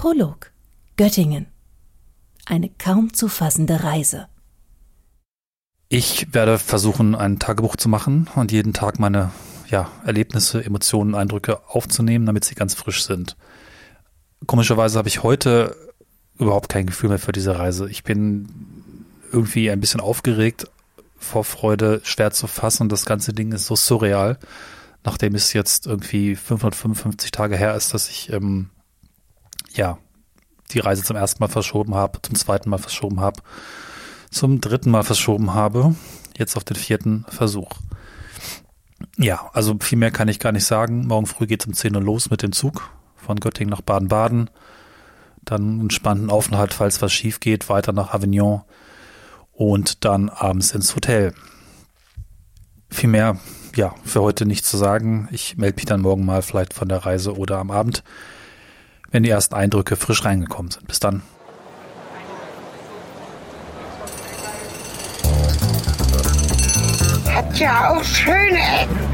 Prolog Göttingen. Eine kaum zu fassende Reise. Ich werde versuchen, ein Tagebuch zu machen und jeden Tag meine ja, Erlebnisse, Emotionen, Eindrücke aufzunehmen, damit sie ganz frisch sind. Komischerweise habe ich heute überhaupt kein Gefühl mehr für diese Reise. Ich bin irgendwie ein bisschen aufgeregt, vor Freude schwer zu fassen. Das ganze Ding ist so surreal, nachdem es jetzt irgendwie 555 Tage her ist, dass ich ähm, ja die Reise zum ersten Mal verschoben habe, zum zweiten Mal verschoben habe, zum dritten Mal verschoben habe, jetzt auf den vierten Versuch. Ja, also viel mehr kann ich gar nicht sagen. Morgen früh geht es um 10 Uhr los mit dem Zug von Göttingen nach Baden-Baden. Dann einen spannenden Aufenthalt, falls was schief geht, weiter nach Avignon und dann abends ins Hotel. Viel mehr, ja, für heute nicht zu sagen. Ich melde mich dann morgen mal vielleicht von der Reise oder am Abend wenn die ersten Eindrücke frisch reingekommen sind. Bis dann. Hat ja auch schöne Ecken.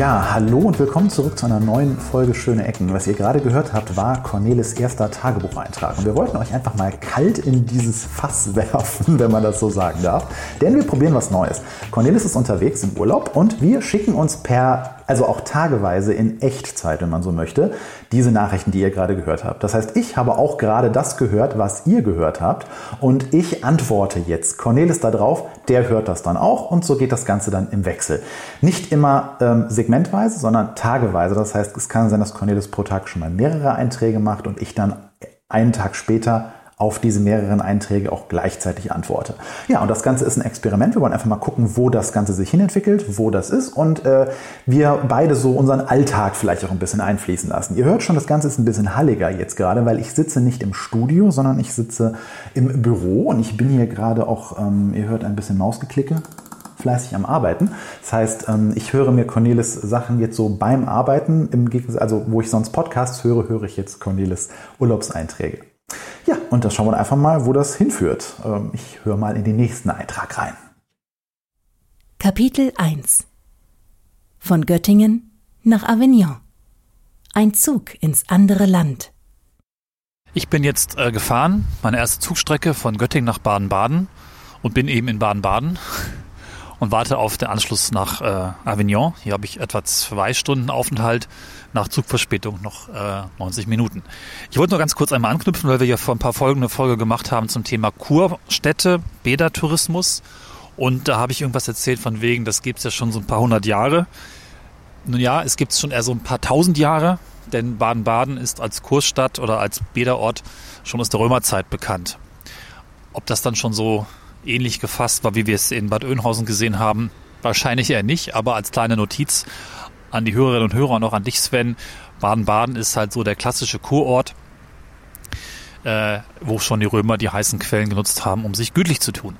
Ja, hallo und willkommen zurück zu einer neuen Folge Schöne Ecken. Was ihr gerade gehört habt, war Cornelis erster Tagebucheintrag. Und wir wollten euch einfach mal kalt in dieses Fass werfen, wenn man das so sagen darf. Denn wir probieren was Neues. Cornelis ist unterwegs im Urlaub und wir schicken uns per also auch tageweise in Echtzeit, wenn man so möchte, diese Nachrichten, die ihr gerade gehört habt. Das heißt, ich habe auch gerade das gehört, was ihr gehört habt und ich antworte jetzt. Cornelis da drauf, der hört das dann auch und so geht das Ganze dann im Wechsel. Nicht immer ähm, segmentweise, sondern tageweise. Das heißt, es kann sein, dass Cornelis pro Tag schon mal mehrere Einträge macht und ich dann einen Tag später auf diese mehreren Einträge auch gleichzeitig antworte. Ja, und das Ganze ist ein Experiment. Wir wollen einfach mal gucken, wo das Ganze sich hinentwickelt, wo das ist und äh, wir beide so unseren Alltag vielleicht auch ein bisschen einfließen lassen. Ihr hört schon, das Ganze ist ein bisschen halliger jetzt gerade, weil ich sitze nicht im Studio, sondern ich sitze im Büro und ich bin hier gerade auch, ähm, ihr hört ein bisschen Mausgeklicke, fleißig am Arbeiten. Das heißt, ähm, ich höre mir Cornelis Sachen jetzt so beim Arbeiten, im Gegensatz, also wo ich sonst Podcasts höre, höre ich jetzt Cornelis Urlaubseinträge. Ja, und das schauen wir einfach mal, wo das hinführt. Ähm, ich höre mal in den nächsten Eintrag rein. Kapitel 1 Von Göttingen nach Avignon. Ein Zug ins andere Land. Ich bin jetzt äh, gefahren, meine erste Zugstrecke von Göttingen nach Baden-Baden und bin eben in Baden-Baden und warte auf den Anschluss nach äh, Avignon. Hier habe ich etwa zwei Stunden Aufenthalt, nach Zugverspätung noch äh, 90 Minuten. Ich wollte nur ganz kurz einmal anknüpfen, weil wir ja vor ein paar Folgen eine Folge gemacht haben zum Thema Kurstädte, Bädertourismus. Und da habe ich irgendwas erzählt von wegen, das gibt es ja schon so ein paar hundert Jahre. Nun ja, es gibt es schon eher so ein paar tausend Jahre, denn Baden-Baden ist als Kursstadt oder als Bäderort schon aus der Römerzeit bekannt. Ob das dann schon so ähnlich gefasst war, wie wir es in Bad Oeynhausen gesehen haben. Wahrscheinlich eher nicht, aber als kleine Notiz an die Hörerinnen und Hörer und auch an dich, Sven. Baden-Baden ist halt so der klassische Kurort, äh, wo schon die Römer die heißen Quellen genutzt haben, um sich gütlich zu tun.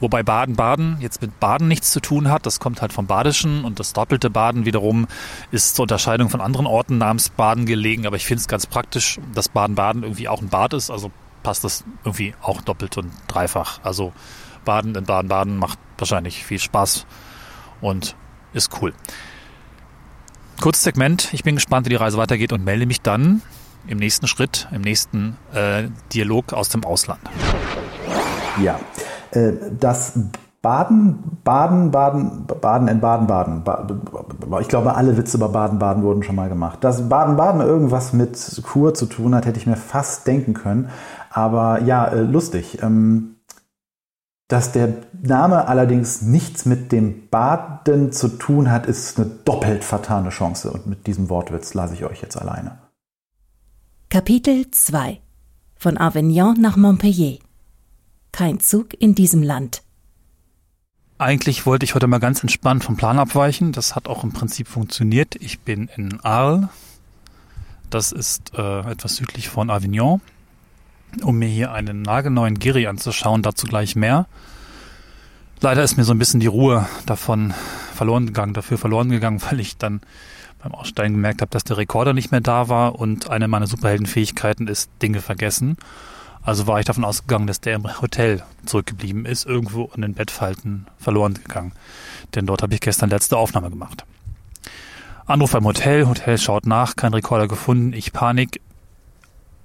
Wobei Baden-Baden jetzt mit Baden nichts zu tun hat. Das kommt halt vom Badischen und das doppelte Baden wiederum ist zur Unterscheidung von anderen Orten namens Baden gelegen. Aber ich finde es ganz praktisch, dass Baden-Baden irgendwie auch ein Bad ist. Also passt das irgendwie auch doppelt und dreifach. Also Baden in Baden-Baden macht wahrscheinlich viel Spaß und ist cool. Kurzes Segment. Ich bin gespannt, wie die Reise weitergeht und melde mich dann im nächsten Schritt, im nächsten äh, Dialog aus dem Ausland. Ja, äh, das Baden, Baden, Baden, Baden in Baden, Baden. Ich glaube, alle Witze über Baden, Baden wurden schon mal gemacht. Dass Baden, Baden irgendwas mit Kur zu tun hat, hätte ich mir fast denken können. Aber ja, äh, lustig. Ähm, dass der Name allerdings nichts mit dem Baden zu tun hat, ist eine doppelt vertane Chance. Und mit diesem Wortwitz lasse ich euch jetzt alleine. Kapitel 2 Von Avignon nach Montpellier. Kein Zug in diesem Land. Eigentlich wollte ich heute mal ganz entspannt vom Plan abweichen. Das hat auch im Prinzip funktioniert. Ich bin in Arles. Das ist äh, etwas südlich von Avignon um mir hier einen nagelneuen Giri anzuschauen, dazu gleich mehr. Leider ist mir so ein bisschen die Ruhe davon verloren gegangen, dafür verloren gegangen, weil ich dann beim Aussteigen gemerkt habe, dass der Rekorder nicht mehr da war und eine meiner Superheldenfähigkeiten ist Dinge vergessen. Also war ich davon ausgegangen, dass der im Hotel zurückgeblieben ist, irgendwo in den Bettfalten verloren gegangen. Denn dort habe ich gestern letzte Aufnahme gemacht. Anruf beim Hotel, Hotel schaut nach, kein Rekorder gefunden, ich Panik.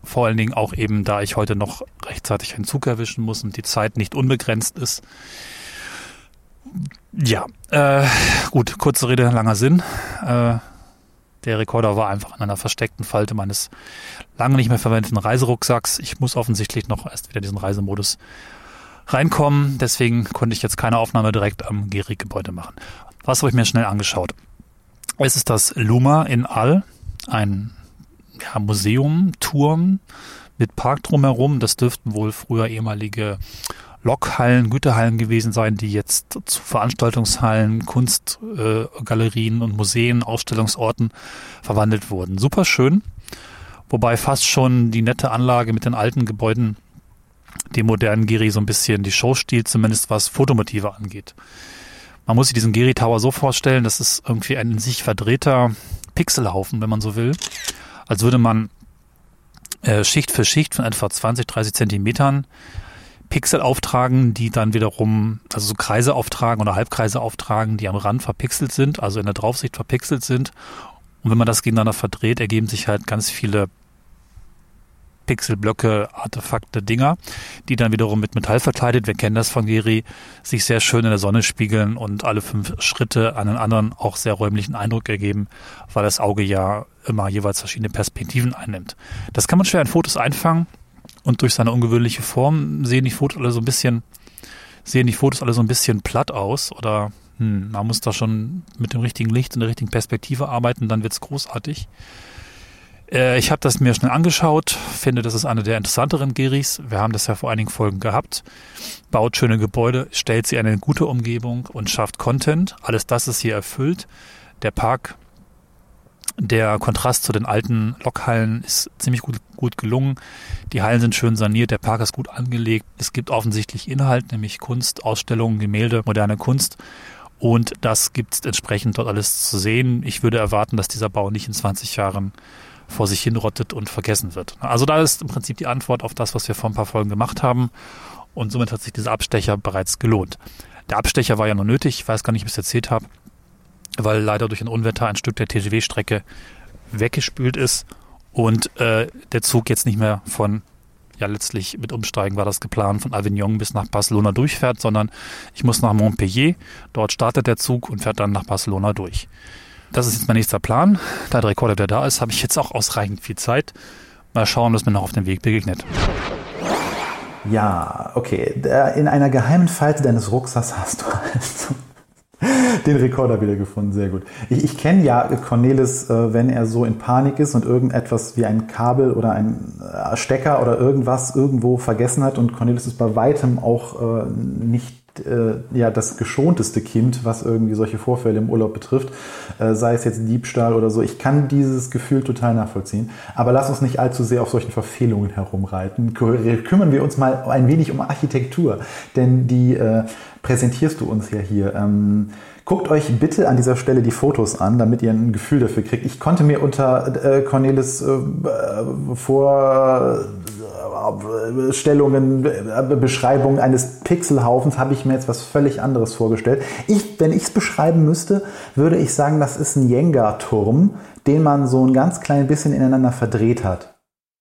Vor allen Dingen auch eben, da ich heute noch rechtzeitig einen Zug erwischen muss und die Zeit nicht unbegrenzt ist. Ja, äh, gut, kurze Rede, langer Sinn. Äh, der Rekorder war einfach an einer versteckten Falte meines lange nicht mehr verwendeten Reiserucksacks. Ich muss offensichtlich noch erst wieder diesen Reisemodus reinkommen. Deswegen konnte ich jetzt keine Aufnahme direkt am Gehrig-Gebäude machen. Was habe ich mir schnell angeschaut? Es ist das Luma in All, ein ja, Museum, Turm mit Park drumherum. Das dürften wohl früher ehemalige Lokhallen, Güterhallen gewesen sein, die jetzt zu Veranstaltungshallen, Kunstgalerien äh, und Museen, Ausstellungsorten verwandelt wurden. Super schön, wobei fast schon die nette Anlage mit den alten Gebäuden dem modernen Giri so ein bisschen die Show stiehlt, zumindest was Fotomotive angeht. Man muss sich diesen Giri Tower so vorstellen, das ist irgendwie ein in sich verdrehter Pixelhaufen, wenn man so will. Als würde man äh, Schicht für Schicht von etwa 20, 30 Zentimetern Pixel auftragen, die dann wiederum, also so Kreise auftragen oder Halbkreise auftragen, die am Rand verpixelt sind, also in der Draufsicht verpixelt sind. Und wenn man das gegeneinander verdreht, ergeben sich halt ganz viele Pixelblöcke, Artefakte, Dinger, die dann wiederum mit Metall verkleidet, wir kennen das von Geri, sich sehr schön in der Sonne spiegeln und alle fünf Schritte einen anderen, auch sehr räumlichen Eindruck ergeben, weil das Auge ja immer jeweils verschiedene Perspektiven einnimmt. Das kann man schwer in Fotos einfangen, und durch seine ungewöhnliche Form sehen die Fotos alle so ein bisschen, sehen die Fotos alle so ein bisschen platt aus oder hm, man muss da schon mit dem richtigen Licht und der richtigen Perspektive arbeiten, dann wird's großartig. Äh, ich habe das mir schnell angeschaut, finde, das ist eine der interessanteren Geris. Wir haben das ja vor einigen Folgen gehabt. Baut schöne Gebäude, stellt sie eine gute Umgebung und schafft Content. Alles das ist hier erfüllt. Der Park der Kontrast zu den alten Lokhallen ist ziemlich gut, gut gelungen. Die Hallen sind schön saniert, der Park ist gut angelegt. Es gibt offensichtlich Inhalt, nämlich Kunst, Ausstellungen, Gemälde, moderne Kunst. Und das gibt es entsprechend dort alles zu sehen. Ich würde erwarten, dass dieser Bau nicht in 20 Jahren vor sich hinrottet und vergessen wird. Also da ist im Prinzip die Antwort auf das, was wir vor ein paar Folgen gemacht haben. Und somit hat sich dieser Abstecher bereits gelohnt. Der Abstecher war ja nur nötig, ich weiß gar nicht, ob ich es erzählt habe weil leider durch ein Unwetter ein Stück der TGW-Strecke weggespült ist und äh, der Zug jetzt nicht mehr von, ja letztlich mit Umsteigen war das geplant, von Avignon bis nach Barcelona durchfährt, sondern ich muss nach Montpellier, dort startet der Zug und fährt dann nach Barcelona durch. Das ist jetzt mein nächster Plan. Da der Rekorder wieder da ist, habe ich jetzt auch ausreichend viel Zeit. Mal schauen, was mir noch auf dem Weg begegnet. Ja, okay. In einer geheimen Falte deines Rucksacks hast du also den Rekorder wiedergefunden, sehr gut. Ich, ich kenne ja Cornelis, äh, wenn er so in Panik ist und irgendetwas wie ein Kabel oder ein äh, Stecker oder irgendwas irgendwo vergessen hat. Und Cornelis ist bei weitem auch äh, nicht ja, das geschonteste Kind, was irgendwie solche Vorfälle im Urlaub betrifft, äh, sei es jetzt Diebstahl oder so. Ich kann dieses Gefühl total nachvollziehen. Aber lass uns nicht allzu sehr auf solchen Verfehlungen herumreiten. Kümmern wir uns mal ein wenig um Architektur, denn die äh, präsentierst du uns ja hier. Ähm, Guckt euch bitte an dieser Stelle die Fotos an, damit ihr ein Gefühl dafür kriegt. Ich konnte mir unter äh, Cornelis äh, Vorstellungen, äh, Beschreibungen eines Pixelhaufens habe ich mir jetzt was völlig anderes vorgestellt. Ich, wenn ich es beschreiben müsste, würde ich sagen, das ist ein Jenga-Turm, den man so ein ganz klein bisschen ineinander verdreht hat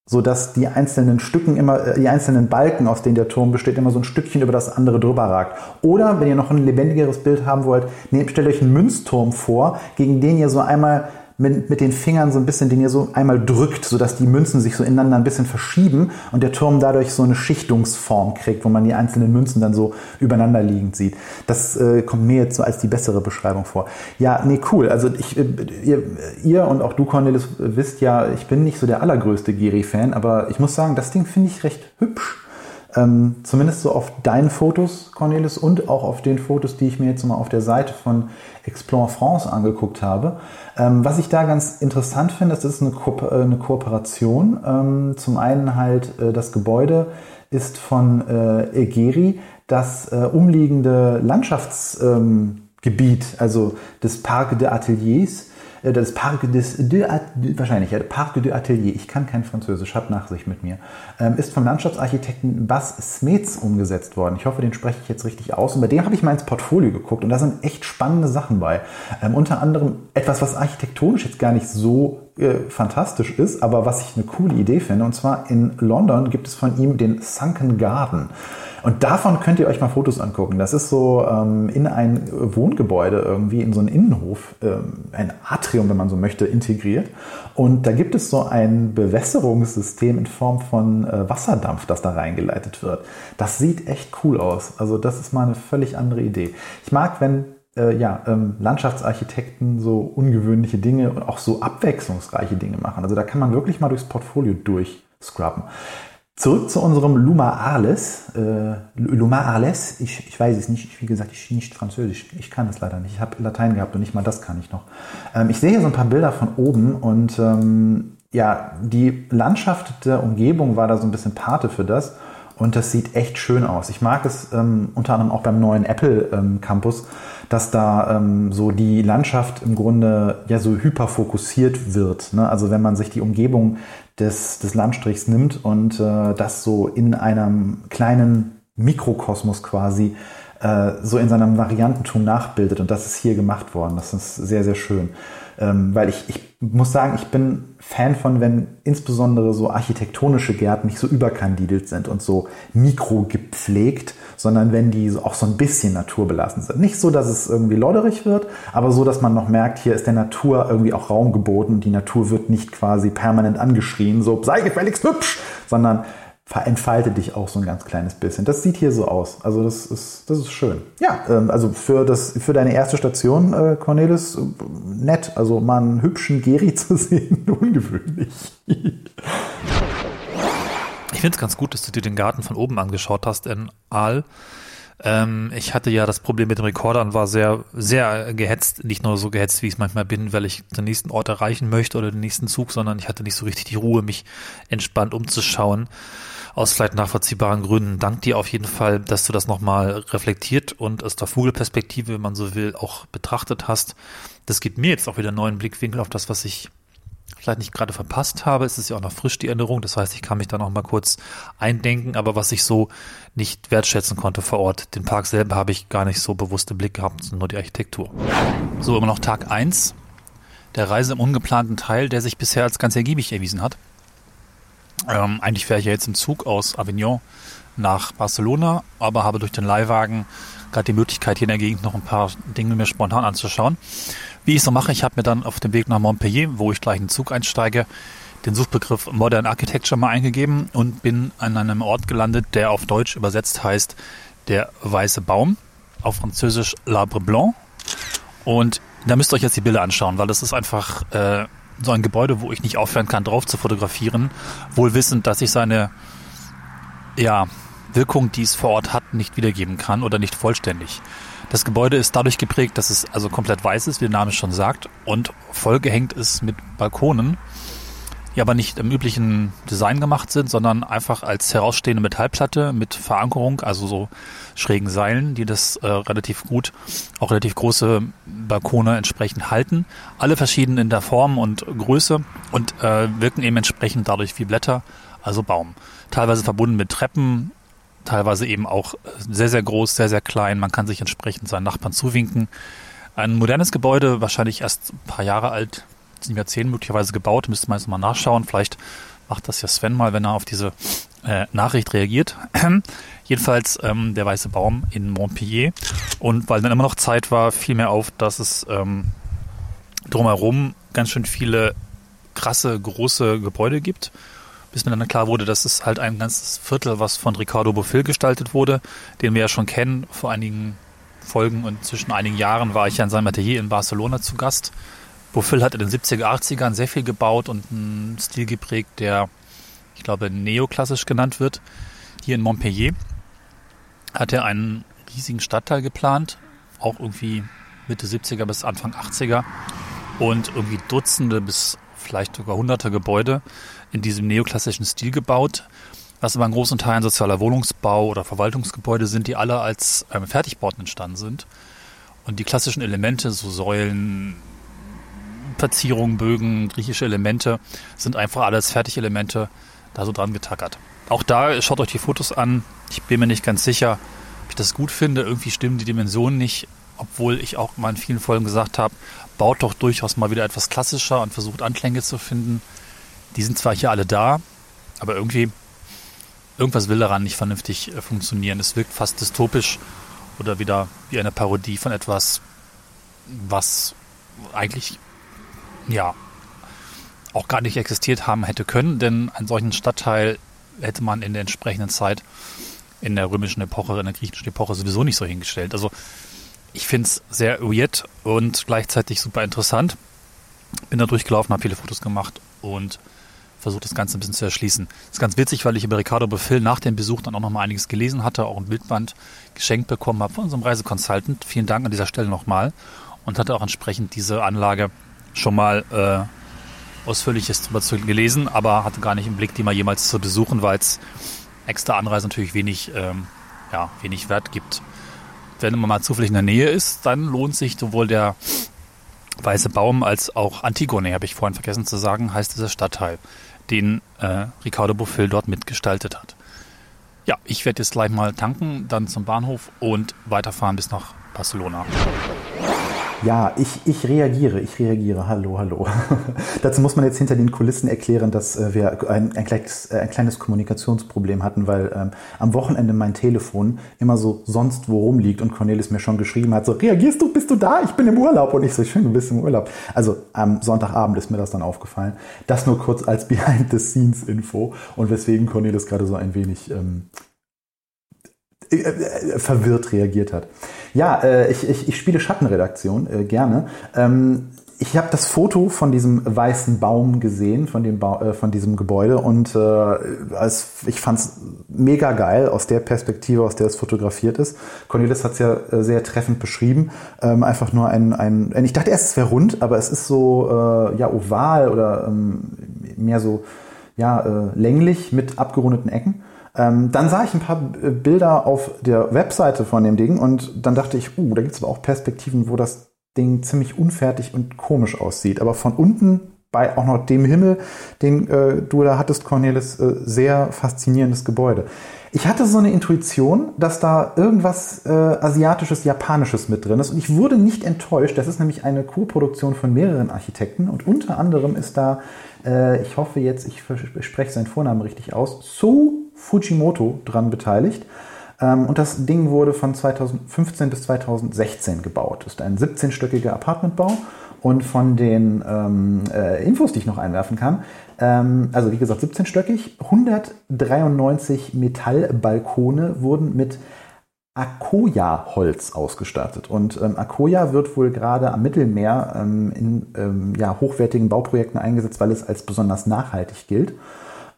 so dass die einzelnen Stücken immer, äh, die einzelnen Balken, aus denen der Turm besteht, immer so ein Stückchen über das andere drüber ragt. Oder wenn ihr noch ein lebendigeres Bild haben wollt, nehmt, stellt euch einen Münzturm vor, gegen den ihr so einmal mit, mit den Fingern so ein bisschen, den ihr so einmal drückt, sodass die Münzen sich so ineinander ein bisschen verschieben und der Turm dadurch so eine Schichtungsform kriegt, wo man die einzelnen Münzen dann so übereinander liegend sieht. Das äh, kommt mir jetzt so als die bessere Beschreibung vor. Ja, nee, cool. Also ich, äh, ihr, ihr und auch du, Cornelis, wisst ja, ich bin nicht so der allergrößte Geri-Fan, aber ich muss sagen, das Ding finde ich recht hübsch. Ähm, zumindest so auf deinen Fotos, Cornelis, und auch auf den Fotos, die ich mir jetzt mal auf der Seite von Explore France angeguckt habe. Ähm, was ich da ganz interessant finde, das ist eine, Ko äh, eine Kooperation. Ähm, zum einen halt äh, das Gebäude ist von äh, Egeri, das äh, umliegende Landschaftsgebiet, also des Parc de Ateliers, das Parc des de, wahrscheinlich, Parc de Atelier, ich kann kein Französisch, hat Nachsicht mit mir, ähm, ist vom Landschaftsarchitekten Bas Smets umgesetzt worden. Ich hoffe, den spreche ich jetzt richtig aus. Und bei dem habe ich mal ins Portfolio geguckt und da sind echt spannende Sachen bei. Ähm, unter anderem etwas, was architektonisch jetzt gar nicht so äh, fantastisch ist, aber was ich eine coole Idee finde. Und zwar in London gibt es von ihm den Sunken Garden. Und davon könnt ihr euch mal Fotos angucken. Das ist so ähm, in ein Wohngebäude irgendwie, in so einen Innenhof, ähm, ein Atrium, wenn man so möchte, integriert. Und da gibt es so ein Bewässerungssystem in Form von äh, Wasserdampf, das da reingeleitet wird. Das sieht echt cool aus. Also das ist mal eine völlig andere Idee. Ich mag, wenn äh, ja, ähm, Landschaftsarchitekten so ungewöhnliche Dinge und auch so abwechslungsreiche Dinge machen. Also da kann man wirklich mal durchs Portfolio durchscrubben. Zurück zu unserem Luma Arles. Äh, Luma Arles, ich, ich weiß es nicht, wie gesagt, ich nicht Französisch, ich kann es leider nicht. Ich habe Latein gehabt und nicht mal das kann ich noch. Ähm, ich sehe hier so ein paar Bilder von oben und ähm, ja, die Landschaft der Umgebung war da so ein bisschen Pate für das und das sieht echt schön aus. Ich mag es ähm, unter anderem auch beim neuen Apple ähm, Campus, dass da ähm, so die Landschaft im Grunde ja so hyperfokussiert wird. Ne? Also wenn man sich die Umgebung des, des Landstrichs nimmt und äh, das so in einem kleinen Mikrokosmos quasi äh, so in seinem Variantentum nachbildet. Und das ist hier gemacht worden. Das ist sehr, sehr schön. Ähm, weil ich, ich muss sagen, ich bin Fan von, wenn insbesondere so architektonische Gärten nicht so überkandidelt sind und so mikrogepflegt, sondern wenn die auch so ein bisschen naturbelassen sind. Nicht so, dass es irgendwie lodderig wird, aber so, dass man noch merkt, hier ist der Natur irgendwie auch Raum geboten. Die Natur wird nicht quasi permanent angeschrien, so sei gefälligst hübsch, sondern entfalte dich auch so ein ganz kleines bisschen. Das sieht hier so aus. Also das ist, das ist schön. Ja, ähm, also für, das, für deine erste Station, äh, Cornelis, äh, nett. Also mal einen hübschen Geri zu sehen, ungewöhnlich. Ich finde es ganz gut, dass du dir den Garten von oben angeschaut hast in Aal. Ähm, ich hatte ja das Problem mit dem Rekorder und war sehr, sehr gehetzt. Nicht nur so gehetzt, wie ich es manchmal bin, weil ich den nächsten Ort erreichen möchte oder den nächsten Zug, sondern ich hatte nicht so richtig die Ruhe, mich entspannt umzuschauen aus vielleicht nachvollziehbaren Gründen. Dank dir auf jeden Fall, dass du das nochmal reflektiert und aus der Vogelperspektive, wenn man so will, auch betrachtet hast. Das gibt mir jetzt auch wieder einen neuen Blickwinkel auf das, was ich vielleicht nicht gerade verpasst habe. Es ist ja auch noch frisch, die Änderung. Das heißt, ich kann mich da noch mal kurz eindenken, aber was ich so nicht wertschätzen konnte vor Ort. Den Park selber habe ich gar nicht so bewusst im Blick gehabt, sondern nur die Architektur. So, immer noch Tag eins der Reise im ungeplanten Teil, der sich bisher als ganz ergiebig erwiesen hat. Ähm, eigentlich wäre ich ja jetzt im Zug aus Avignon nach Barcelona, aber habe durch den Leihwagen gerade die Möglichkeit, hier in der Gegend noch ein paar Dinge mir spontan anzuschauen. Wie ich so mache, ich habe mir dann auf dem Weg nach Montpellier, wo ich gleich in den Zug einsteige, den Suchbegriff Modern Architecture mal eingegeben und bin an einem Ort gelandet, der auf Deutsch übersetzt heißt der weiße Baum, auf Französisch L'Arbre Blanc. Und da müsst ihr euch jetzt die Bilder anschauen, weil das ist einfach äh, so ein Gebäude, wo ich nicht aufhören kann, drauf zu fotografieren, wohl wissend, dass ich seine ja, Wirkung, die es vor Ort hat, nicht wiedergeben kann oder nicht vollständig. Das Gebäude ist dadurch geprägt, dass es also komplett weiß ist, wie der Name schon sagt, und vollgehängt ist mit Balkonen, die aber nicht im üblichen Design gemacht sind, sondern einfach als herausstehende Metallplatte mit Verankerung, also so schrägen Seilen, die das äh, relativ gut, auch relativ große Balkone entsprechend halten. Alle verschieden in der Form und Größe und äh, wirken eben entsprechend dadurch wie Blätter, also Baum. Teilweise verbunden mit Treppen, teilweise eben auch sehr, sehr groß, sehr, sehr klein. Man kann sich entsprechend seinen Nachbarn zuwinken. Ein modernes Gebäude, wahrscheinlich erst ein paar Jahre alt, sieben Jahrzehnte möglicherweise gebaut, müsste man jetzt mal nachschauen. Vielleicht macht das ja Sven mal, wenn er auf diese äh, Nachricht reagiert. Jedenfalls ähm, der Weiße Baum in Montpellier. Und weil dann immer noch Zeit war, fiel mir auf, dass es ähm, drumherum ganz schön viele krasse, große Gebäude gibt. Bis mir dann klar wurde, dass es halt ein ganzes Viertel, was von Ricardo Bofill gestaltet wurde, den wir ja schon kennen. Vor einigen Folgen und zwischen einigen Jahren war ich ja in seinem Atelier in Barcelona zu Gast. Bofill hat in den 70er, 80ern sehr viel gebaut und einen Stil geprägt, der, ich glaube, neoklassisch genannt wird. Hier in Montpellier hat er einen riesigen Stadtteil geplant, auch irgendwie Mitte 70er bis Anfang 80er und irgendwie Dutzende bis vielleicht sogar hunderte Gebäude in diesem neoklassischen Stil gebaut, was aber in großen Teilen sozialer Wohnungsbau oder Verwaltungsgebäude sind, die alle als ähm, Fertigbauten entstanden sind. Und die klassischen Elemente, so Säulen, Verzierungen, Bögen, griechische Elemente, sind einfach alles Fertigelemente da so dran getackert. Auch da schaut euch die Fotos an. Ich bin mir nicht ganz sicher, ob ich das gut finde. Irgendwie stimmen die Dimensionen nicht, obwohl ich auch mal in vielen Folgen gesagt habe, baut doch durchaus mal wieder etwas klassischer und versucht Anklänge zu finden. Die sind zwar hier alle da, aber irgendwie irgendwas will daran nicht vernünftig äh, funktionieren. Es wirkt fast dystopisch oder wieder wie eine Parodie von etwas, was eigentlich ja auch gar nicht existiert haben hätte können, denn einen solchen Stadtteil hätte man in der entsprechenden Zeit in der römischen Epoche, in der griechischen Epoche sowieso nicht so hingestellt. Also ich finde es sehr weird und gleichzeitig super interessant. Bin da durchgelaufen, habe viele Fotos gemacht und versucht das Ganze ein bisschen zu erschließen. Das ist ganz witzig, weil ich über Ricardo Befil nach dem Besuch dann auch noch mal einiges gelesen hatte, auch ein Bildband geschenkt bekommen habe von unserem Reisekonsultant. Vielen Dank an dieser Stelle nochmal und hatte auch entsprechend diese Anlage schon mal äh, ausführliches darüber gelesen, aber hatte gar nicht im Blick, die mal jemals zu besuchen, weil es extra Anreise natürlich wenig, ähm, ja, wenig Wert gibt. Wenn man mal zufällig in der Nähe ist, dann lohnt sich sowohl der Weiße Baum als auch Antigone, habe ich vorhin vergessen zu sagen, heißt dieser Stadtteil den äh, Ricardo Bofill dort mitgestaltet hat. Ja, ich werde jetzt gleich mal tanken, dann zum Bahnhof und weiterfahren bis nach Barcelona. Ja, ich, ich reagiere, ich reagiere. Hallo, hallo. Dazu muss man jetzt hinter den Kulissen erklären, dass äh, wir ein, ein, kleines, äh, ein kleines Kommunikationsproblem hatten, weil ähm, am Wochenende mein Telefon immer so sonst wo rumliegt und Cornelis mir schon geschrieben hat, so, reagierst du, bist du da? Ich bin im Urlaub. Und ich so, schön, du bist im Urlaub. Also am Sonntagabend ist mir das dann aufgefallen. Das nur kurz als Behind-the-Scenes-Info und weswegen Cornelis gerade so ein wenig ähm, äh, äh, verwirrt reagiert hat. Ja, äh, ich, ich, ich spiele Schattenredaktion äh, gerne. Ähm, ich habe das Foto von diesem weißen Baum gesehen, von dem ba äh, von diesem Gebäude und äh, als, ich fand es mega geil aus der Perspektive, aus der es fotografiert ist. Cornelis hat es ja äh, sehr treffend beschrieben. Ähm, einfach nur ein, ein, ich dachte erst, es wäre rund, aber es ist so äh, ja oval oder ähm, mehr so ja äh, länglich mit abgerundeten Ecken. Ähm, dann sah ich ein paar Bilder auf der Webseite von dem Ding und dann dachte ich, uh, da gibt es aber auch Perspektiven, wo das Ding ziemlich unfertig und komisch aussieht. Aber von unten bei auch noch dem Himmel, den äh, du da hattest, Cornelis, äh, sehr faszinierendes Gebäude. Ich hatte so eine Intuition, dass da irgendwas äh, asiatisches, japanisches mit drin ist und ich wurde nicht enttäuscht. Das ist nämlich eine Co-Produktion von mehreren Architekten und unter anderem ist da, äh, ich hoffe jetzt, ich spreche seinen Vornamen richtig aus, So Fujimoto dran beteiligt. Ähm, und das Ding wurde von 2015 bis 2016 gebaut. Ist ein 17-stöckiger Apartmentbau. Und von den ähm, äh, Infos, die ich noch einwerfen kann, ähm, also wie gesagt 17-stöckig, 193 Metallbalkone wurden mit Akoya-Holz ausgestattet. Und ähm, Akoya wird wohl gerade am Mittelmeer ähm, in ähm, ja, hochwertigen Bauprojekten eingesetzt, weil es als besonders nachhaltig gilt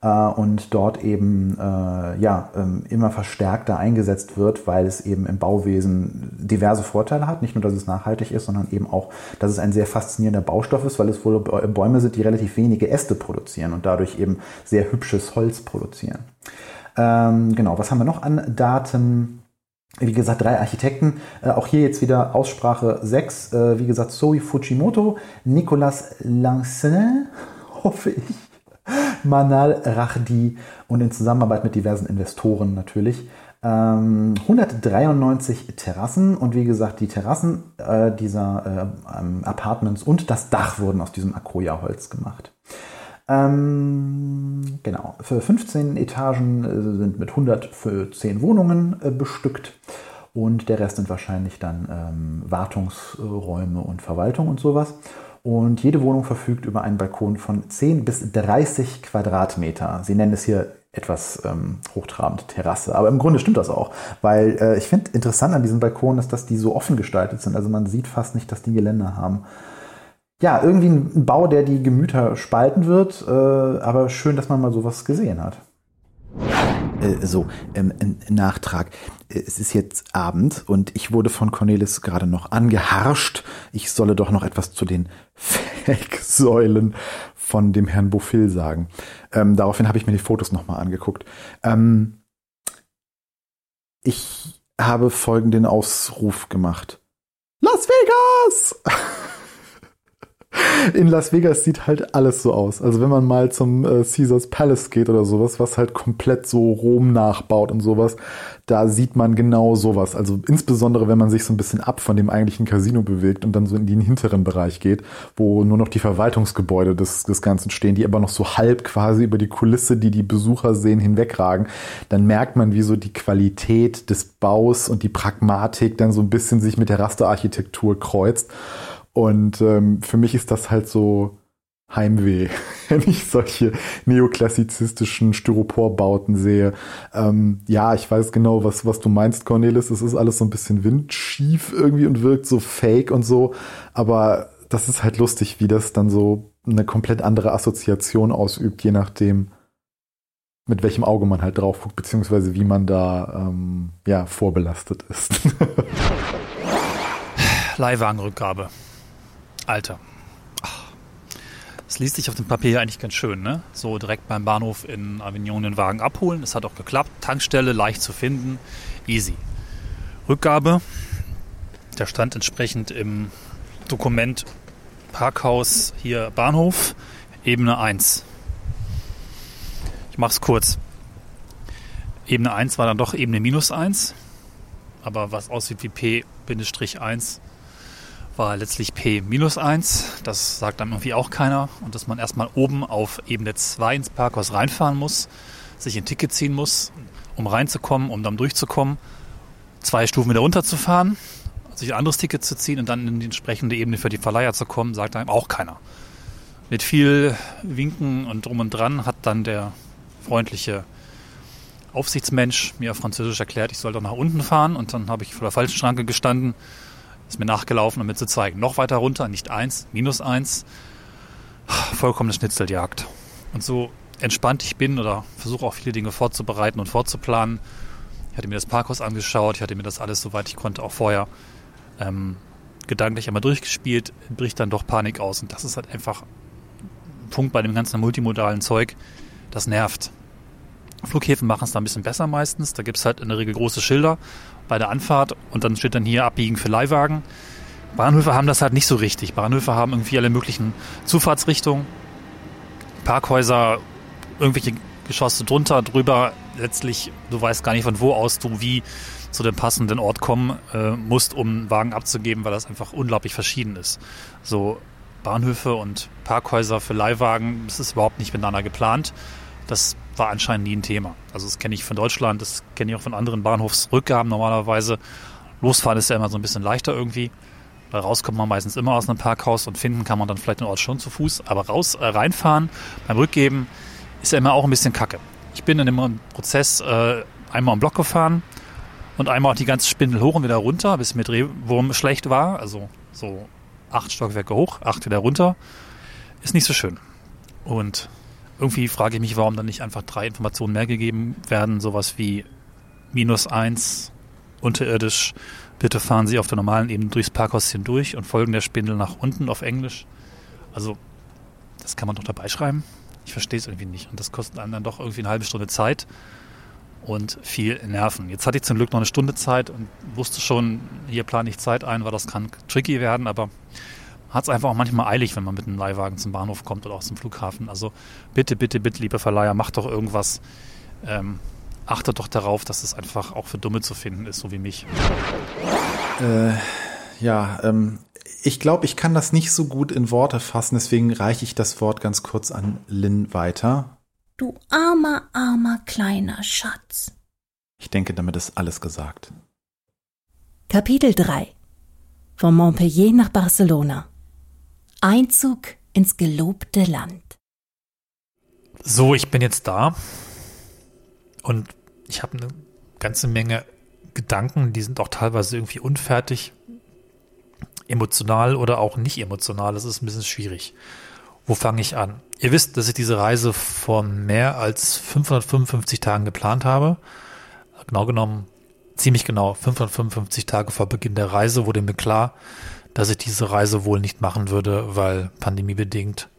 und dort eben äh, ja, ähm, immer verstärkter eingesetzt wird, weil es eben im Bauwesen diverse Vorteile hat. Nicht nur, dass es nachhaltig ist, sondern eben auch, dass es ein sehr faszinierender Baustoff ist, weil es wohl Bäume sind, die relativ wenige Äste produzieren und dadurch eben sehr hübsches Holz produzieren. Ähm, genau, was haben wir noch an Daten? Wie gesagt, drei Architekten. Äh, auch hier jetzt wieder Aussprache 6. Äh, wie gesagt, Zoe Fujimoto, Nicolas Lancin, hoffe ich, Manal Rachdi und in Zusammenarbeit mit diversen Investoren natürlich. 193 ähm, Terrassen und wie gesagt, die Terrassen äh, dieser äh, Apartments und das Dach wurden aus diesem Akoya-Holz gemacht. Ähm, genau, für 15 Etagen äh, sind mit 110 Wohnungen äh, bestückt und der Rest sind wahrscheinlich dann ähm, Wartungsräume und Verwaltung und sowas. Und jede Wohnung verfügt über einen Balkon von 10 bis 30 Quadratmeter. Sie nennen es hier etwas ähm, hochtrabend Terrasse. Aber im Grunde stimmt das auch, weil äh, ich finde interessant an diesen Balkonen ist, dass die so offen gestaltet sind. Also man sieht fast nicht, dass die Geländer haben. Ja, irgendwie ein Bau, der die Gemüter spalten wird, äh, aber schön, dass man mal sowas gesehen hat. Äh, so, ähm, Nachtrag. Äh, es ist jetzt Abend und ich wurde von Cornelis gerade noch angeharscht. Ich solle doch noch etwas zu den Fake-Säulen von dem Herrn Bofill sagen. Ähm, daraufhin habe ich mir die Fotos nochmal angeguckt. Ähm, ich habe folgenden Ausruf gemacht. Las Vegas! In Las Vegas sieht halt alles so aus. Also wenn man mal zum äh, Caesars Palace geht oder sowas, was halt komplett so Rom nachbaut und sowas, da sieht man genau sowas. Also insbesondere, wenn man sich so ein bisschen ab von dem eigentlichen Casino bewegt und dann so in den hinteren Bereich geht, wo nur noch die Verwaltungsgebäude des, des Ganzen stehen, die aber noch so halb quasi über die Kulisse, die die Besucher sehen, hinwegragen, dann merkt man, wie so die Qualität des Baus und die Pragmatik dann so ein bisschen sich mit der Rasterarchitektur kreuzt. Und ähm, für mich ist das halt so Heimweh, wenn ich solche neoklassizistischen Styroporbauten sehe. Ähm, ja, ich weiß genau, was, was du meinst, Cornelis. Es ist alles so ein bisschen windschief irgendwie und wirkt so fake und so. Aber das ist halt lustig, wie das dann so eine komplett andere Assoziation ausübt, je nachdem, mit welchem Auge man halt drauf guckt, beziehungsweise wie man da ähm, ja, vorbelastet ist. Leihwagenrückgabe. Alter. Es liest sich auf dem Papier eigentlich ganz schön, ne? So direkt beim Bahnhof in Avignon den Wagen abholen. Es hat auch geklappt. Tankstelle leicht zu finden. Easy. Rückgabe. Der stand entsprechend im Dokument Parkhaus hier Bahnhof, Ebene 1. Ich mach's kurz. Ebene 1 war dann doch Ebene minus 1. Aber was aussieht wie P-1 war letztlich P minus 1. Das sagt dann irgendwie auch keiner. Und dass man erstmal oben auf Ebene 2 ins Parkhaus reinfahren muss, sich ein Ticket ziehen muss, um reinzukommen, um dann durchzukommen, zwei Stufen wieder runterzufahren, sich ein anderes Ticket zu ziehen und dann in die entsprechende Ebene für die Verleiher zu kommen, sagt einem auch keiner. Mit viel Winken und drum und dran hat dann der freundliche Aufsichtsmensch mir auf Französisch erklärt, ich soll doch nach unten fahren und dann habe ich vor der falschen Schranke gestanden ist mir nachgelaufen, um mir zu zeigen. Noch weiter runter, nicht eins, minus eins. Vollkommene Schnitzeljagd. Und so entspannt ich bin oder versuche auch viele Dinge vorzubereiten und vorzuplanen. Ich hatte mir das Parkhaus angeschaut, ich hatte mir das alles, soweit ich konnte, auch vorher ähm, gedanklich einmal durchgespielt, bricht dann doch Panik aus. Und das ist halt einfach ein Punkt bei dem ganzen multimodalen Zeug, das nervt. Flughäfen machen es da ein bisschen besser meistens. Da gibt es halt in der Regel große Schilder bei der Anfahrt und dann steht dann hier abbiegen für Leihwagen. Bahnhöfe haben das halt nicht so richtig. Bahnhöfe haben irgendwie alle möglichen Zufahrtsrichtungen, Parkhäuser, irgendwelche Geschosse drunter, drüber. Letztlich, du weißt gar nicht, von wo aus du wie zu dem passenden Ort kommen äh, musst, um einen Wagen abzugeben, weil das einfach unglaublich verschieden ist. So Bahnhöfe und Parkhäuser für Leihwagen, das ist überhaupt nicht miteinander geplant. Das war anscheinend nie ein Thema. Also das kenne ich von Deutschland, das kenne ich auch von anderen Bahnhofsrückgaben normalerweise. Losfahren ist ja immer so ein bisschen leichter irgendwie. Weil raus kommt man meistens immer aus einem Parkhaus und finden kann man dann vielleicht den Ort schon zu Fuß. Aber raus, äh, reinfahren beim Rückgeben ist ja immer auch ein bisschen kacke. Ich bin in dem Prozess äh, einmal am Block gefahren und einmal auch die ganze Spindel hoch und wieder runter, bis mir Drehwurm schlecht war. Also so acht Stockwerke hoch, acht wieder runter. Ist nicht so schön. Und irgendwie frage ich mich, warum dann nicht einfach drei Informationen mehr gegeben werden, sowas wie minus eins unterirdisch, bitte fahren Sie auf der normalen Ebene durchs Parkhaus hindurch und folgen der Spindel nach unten auf Englisch. Also, das kann man doch dabei schreiben. Ich verstehe es irgendwie nicht. Und das kostet einem dann doch irgendwie eine halbe Stunde Zeit und viel Nerven. Jetzt hatte ich zum Glück noch eine Stunde Zeit und wusste schon, hier plane ich Zeit ein, weil das kann tricky werden, aber hat es einfach auch manchmal eilig, wenn man mit einem Leihwagen zum Bahnhof kommt oder auch zum Flughafen. Also bitte, bitte, bitte, liebe Verleiher, macht doch irgendwas. Ähm, achtet doch darauf, dass es einfach auch für Dumme zu finden ist, so wie mich. Äh, ja, ähm, ich glaube, ich kann das nicht so gut in Worte fassen, deswegen reiche ich das Wort ganz kurz an Lynn weiter. Du armer, armer kleiner Schatz. Ich denke, damit ist alles gesagt. Kapitel 3 Von Montpellier nach Barcelona Einzug ins gelobte Land. So, ich bin jetzt da und ich habe eine ganze Menge Gedanken, die sind auch teilweise irgendwie unfertig, emotional oder auch nicht emotional. Das ist ein bisschen schwierig. Wo fange ich an? Ihr wisst, dass ich diese Reise vor mehr als 555 Tagen geplant habe. Genau genommen, ziemlich genau 555 Tage vor Beginn der Reise wurde mir klar, dass ich diese Reise wohl nicht machen würde, weil pandemiebedingt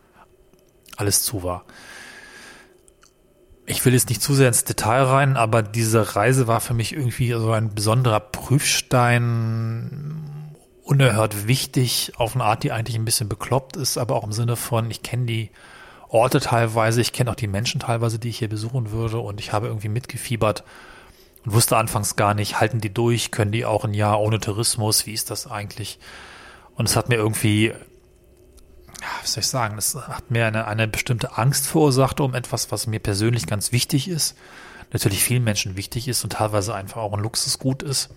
alles zu war. Ich will jetzt nicht zu sehr ins Detail rein, aber diese Reise war für mich irgendwie so ein besonderer Prüfstein unerhört wichtig auf eine Art, die eigentlich ein bisschen bekloppt ist, aber auch im Sinne von, ich kenne die Orte teilweise, ich kenne auch die Menschen teilweise, die ich hier besuchen würde und ich habe irgendwie mitgefiebert und wusste anfangs gar nicht, halten die durch, können die auch ein Jahr ohne Tourismus, wie ist das eigentlich? Und es hat mir irgendwie, was soll ich sagen, es hat mir eine, eine bestimmte Angst verursacht um etwas, was mir persönlich ganz wichtig ist, natürlich vielen Menschen wichtig ist und teilweise einfach auch ein Luxusgut ist.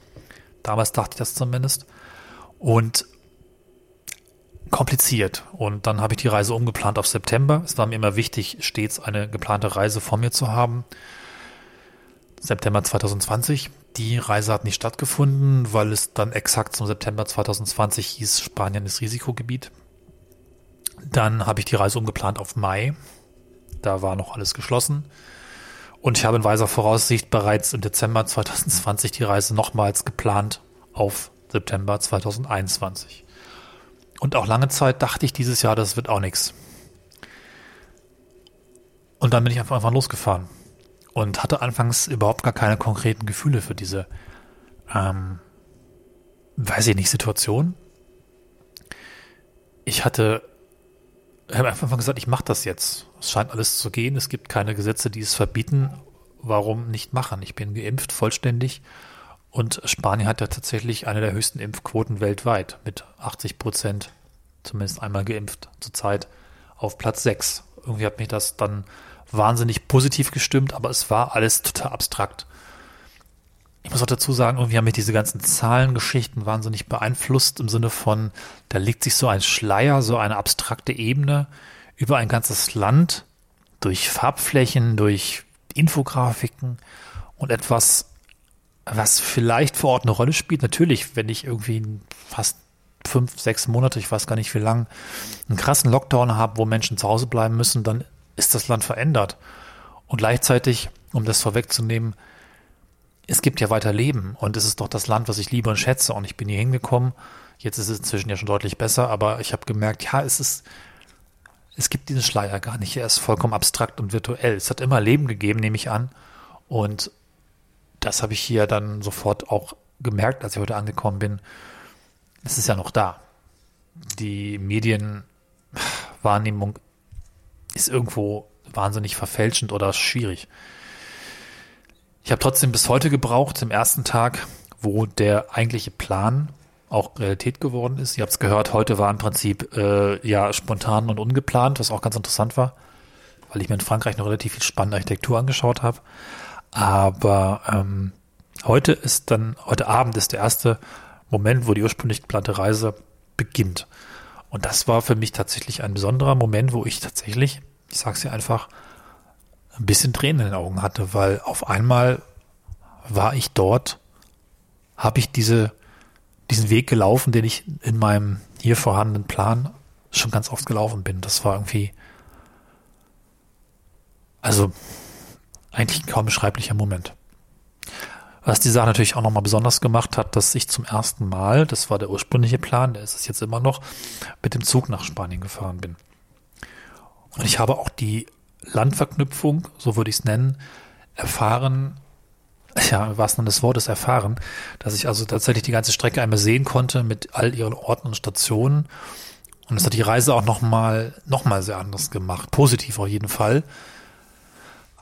Damals dachte ich das zumindest. Und kompliziert. Und dann habe ich die Reise umgeplant auf September. Es war mir immer wichtig, stets eine geplante Reise vor mir zu haben. September 2020. Die Reise hat nicht stattgefunden, weil es dann exakt zum September 2020 hieß, Spanien ist Risikogebiet. Dann habe ich die Reise umgeplant auf Mai. Da war noch alles geschlossen. Und ich habe in weiser Voraussicht bereits im Dezember 2020 die Reise nochmals geplant auf September 2021. Und auch lange Zeit dachte ich dieses Jahr, das wird auch nichts. Und dann bin ich einfach, einfach losgefahren und hatte anfangs überhaupt gar keine konkreten Gefühle für diese, ähm, weiß ich nicht, Situation. Ich hatte, habe einfach gesagt, ich mache das jetzt. Es scheint alles zu gehen. Es gibt keine Gesetze, die es verbieten. Warum nicht machen? Ich bin geimpft, vollständig. Und Spanien hat ja tatsächlich eine der höchsten Impfquoten weltweit mit 80 Prozent, zumindest einmal geimpft, zurzeit auf Platz 6. Irgendwie hat mich das dann wahnsinnig positiv gestimmt, aber es war alles total abstrakt. Ich muss auch dazu sagen, irgendwie haben mich diese ganzen Zahlengeschichten wahnsinnig beeinflusst im Sinne von, da legt sich so ein Schleier, so eine abstrakte Ebene über ein ganzes Land durch Farbflächen, durch Infografiken und etwas, was vielleicht vor Ort eine Rolle spielt. Natürlich, wenn ich irgendwie fast fünf, sechs Monate, ich weiß gar nicht wie lang, einen krassen Lockdown habe, wo Menschen zu Hause bleiben müssen, dann ist das Land verändert. Und gleichzeitig, um das vorwegzunehmen, es gibt ja weiter Leben und es ist doch das Land, was ich liebe und schätze. Und ich bin hier hingekommen. Jetzt ist es inzwischen ja schon deutlich besser, aber ich habe gemerkt, ja, es ist, es gibt diesen Schleier gar nicht. Er ist vollkommen abstrakt und virtuell. Es hat immer Leben gegeben, nehme ich an. Und das habe ich hier dann sofort auch gemerkt, als ich heute angekommen bin. Es ist ja noch da. Die Medienwahrnehmung ist irgendwo wahnsinnig verfälschend oder schwierig. Ich habe trotzdem bis heute gebraucht, im ersten Tag, wo der eigentliche Plan auch Realität geworden ist. Ihr habt es gehört, heute war im Prinzip äh, ja spontan und ungeplant, was auch ganz interessant war, weil ich mir in Frankreich noch relativ viel spannende Architektur angeschaut habe. Aber ähm, heute ist dann, heute Abend ist der erste Moment, wo die ursprünglich geplante Reise beginnt. Und das war für mich tatsächlich ein besonderer Moment, wo ich tatsächlich, ich sag's dir einfach, ein bisschen Tränen in den Augen hatte, weil auf einmal war ich dort, habe ich diese, diesen Weg gelaufen, den ich in meinem hier vorhandenen Plan schon ganz oft gelaufen bin. Das war irgendwie, also eigentlich ein kaum beschreiblicher Moment. Was die Sache natürlich auch nochmal besonders gemacht hat, dass ich zum ersten Mal, das war der ursprüngliche Plan, der ist es jetzt immer noch, mit dem Zug nach Spanien gefahren bin. Und ich habe auch die Landverknüpfung, so würde ich es nennen, erfahren, ja, was dann das Wort ist, erfahren, dass ich also tatsächlich die ganze Strecke einmal sehen konnte mit all ihren Orten und Stationen. Und es hat die Reise auch nochmal, nochmal sehr anders gemacht. Positiv auf jeden Fall.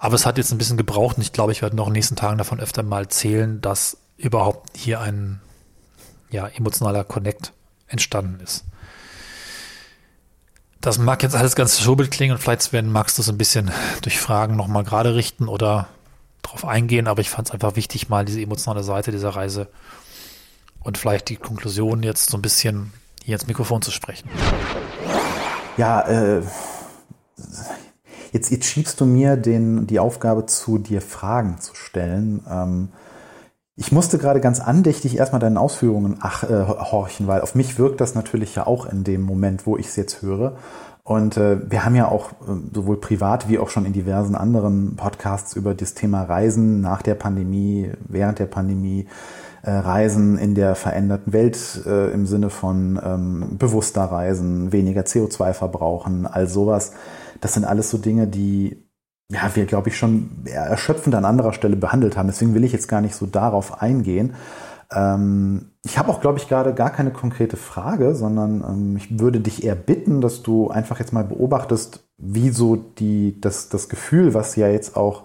Aber es hat jetzt ein bisschen gebraucht und ich glaube, ich werde noch in den nächsten Tagen davon öfter mal zählen, dass überhaupt hier ein ja, emotionaler Connect entstanden ist. Das mag jetzt alles ganz schobelt klingen und vielleicht werden, magst du es ein bisschen durch Fragen nochmal gerade richten oder drauf eingehen, aber ich fand es einfach wichtig, mal diese emotionale Seite dieser Reise und vielleicht die Konklusion jetzt so ein bisschen hier ins Mikrofon zu sprechen. Ja, äh, Jetzt, jetzt schiebst du mir den, die Aufgabe zu, dir Fragen zu stellen. Ähm, ich musste gerade ganz andächtig erstmal deinen Ausführungen ach, äh, horchen, weil auf mich wirkt das natürlich ja auch in dem Moment, wo ich es jetzt höre. Und äh, wir haben ja auch äh, sowohl privat wie auch schon in diversen anderen Podcasts über das Thema Reisen nach der Pandemie, während der Pandemie, äh, Reisen in der veränderten Welt äh, im Sinne von ähm, bewusster Reisen, weniger CO2 verbrauchen, all sowas das sind alles so Dinge, die ja, wir, glaube ich, schon erschöpfend an anderer Stelle behandelt haben. Deswegen will ich jetzt gar nicht so darauf eingehen. Ähm, ich habe auch, glaube ich, gerade gar keine konkrete Frage, sondern ähm, ich würde dich eher bitten, dass du einfach jetzt mal beobachtest, wie so die, das, das Gefühl, was ja jetzt auch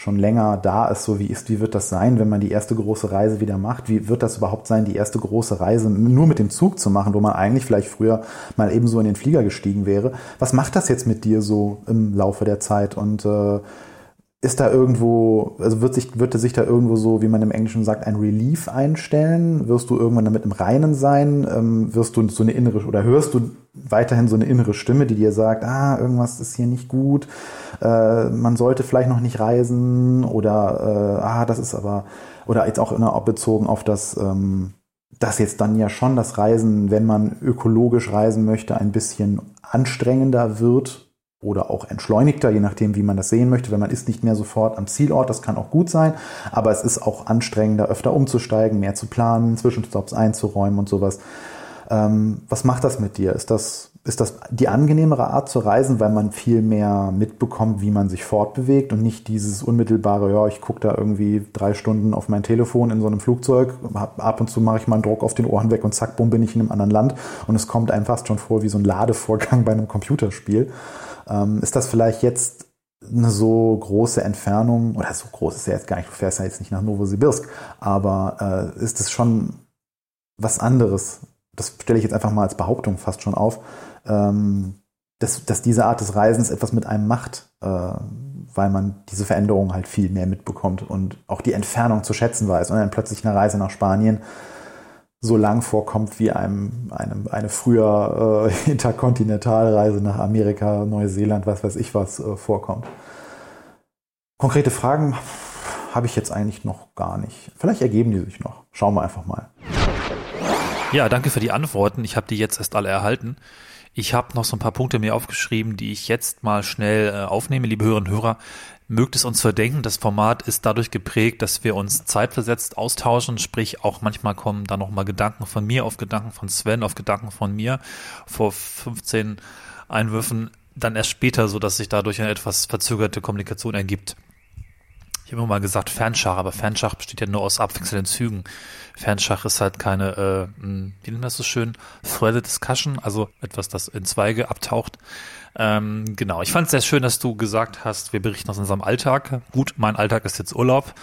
schon länger da ist, so wie ist, wie wird das sein, wenn man die erste große Reise wieder macht? Wie wird das überhaupt sein, die erste große Reise nur mit dem Zug zu machen, wo man eigentlich vielleicht früher mal ebenso in den Flieger gestiegen wäre? Was macht das jetzt mit dir so im Laufe der Zeit? Und äh, ist da irgendwo, also wird sich, wird sich da irgendwo so, wie man im Englischen sagt, ein Relief einstellen? Wirst du irgendwann damit im Reinen sein? Ähm, wirst du so eine innere, oder hörst du weiterhin so eine innere Stimme, die dir sagt, ah, irgendwas ist hier nicht gut, äh, man sollte vielleicht noch nicht reisen oder, äh, ah, das ist aber, oder jetzt auch immer bezogen auf das, ähm, dass jetzt dann ja schon das Reisen, wenn man ökologisch reisen möchte, ein bisschen anstrengender wird oder auch entschleunigter, je nachdem, wie man das sehen möchte, wenn man ist nicht mehr sofort am Zielort, das kann auch gut sein, aber es ist auch anstrengender, öfter umzusteigen, mehr zu planen, Zwischenstopps einzuräumen und sowas. Ähm, was macht das mit dir? Ist das, ist das die angenehmere Art zu reisen, weil man viel mehr mitbekommt, wie man sich fortbewegt und nicht dieses unmittelbare, ja, ich gucke da irgendwie drei Stunden auf mein Telefon in so einem Flugzeug, ab und zu mache ich mal einen Druck auf den Ohren weg und zack, bumm, bin ich in einem anderen Land und es kommt einem fast schon vor wie so ein Ladevorgang bei einem Computerspiel. Ähm, ist das vielleicht jetzt eine so große Entfernung, oder so groß ist ja jetzt gar nicht, du fährst ja jetzt nicht nach Novosibirsk, aber äh, ist es schon was anderes? Das stelle ich jetzt einfach mal als Behauptung fast schon auf, ähm, dass, dass diese Art des Reisens etwas mit einem macht, äh, weil man diese Veränderung halt viel mehr mitbekommt und auch die Entfernung zu schätzen weiß. Und dann plötzlich eine Reise nach Spanien so lang vorkommt wie einem, einem eine früher äh, Interkontinentalreise nach Amerika, Neuseeland, was weiß ich was äh, vorkommt. Konkrete Fragen habe ich jetzt eigentlich noch gar nicht. Vielleicht ergeben die sich noch. Schauen wir einfach mal. Ja, danke für die Antworten. Ich habe die jetzt erst alle erhalten. Ich habe noch so ein paar Punkte mir aufgeschrieben, die ich jetzt mal schnell äh, aufnehme, liebe Hörerinnen und Hörer mögt es uns verdenken. Das Format ist dadurch geprägt, dass wir uns zeitversetzt austauschen, sprich auch manchmal kommen da nochmal Gedanken von mir auf Gedanken von Sven, auf Gedanken von mir vor 15 Einwürfen, dann erst später, so dass sich dadurch eine etwas verzögerte Kommunikation ergibt. Ich habe immer mal gesagt Fernschach, aber Fernschach besteht ja nur aus abwechselnden Zügen. Fernschach ist halt keine, äh, hm, wie nennt man das so schön, Threaded Discussion, also etwas, das in Zweige abtaucht. Ähm, genau, ich fand es sehr schön, dass du gesagt hast, wir berichten aus unserem Alltag. Gut, mein Alltag ist jetzt Urlaub,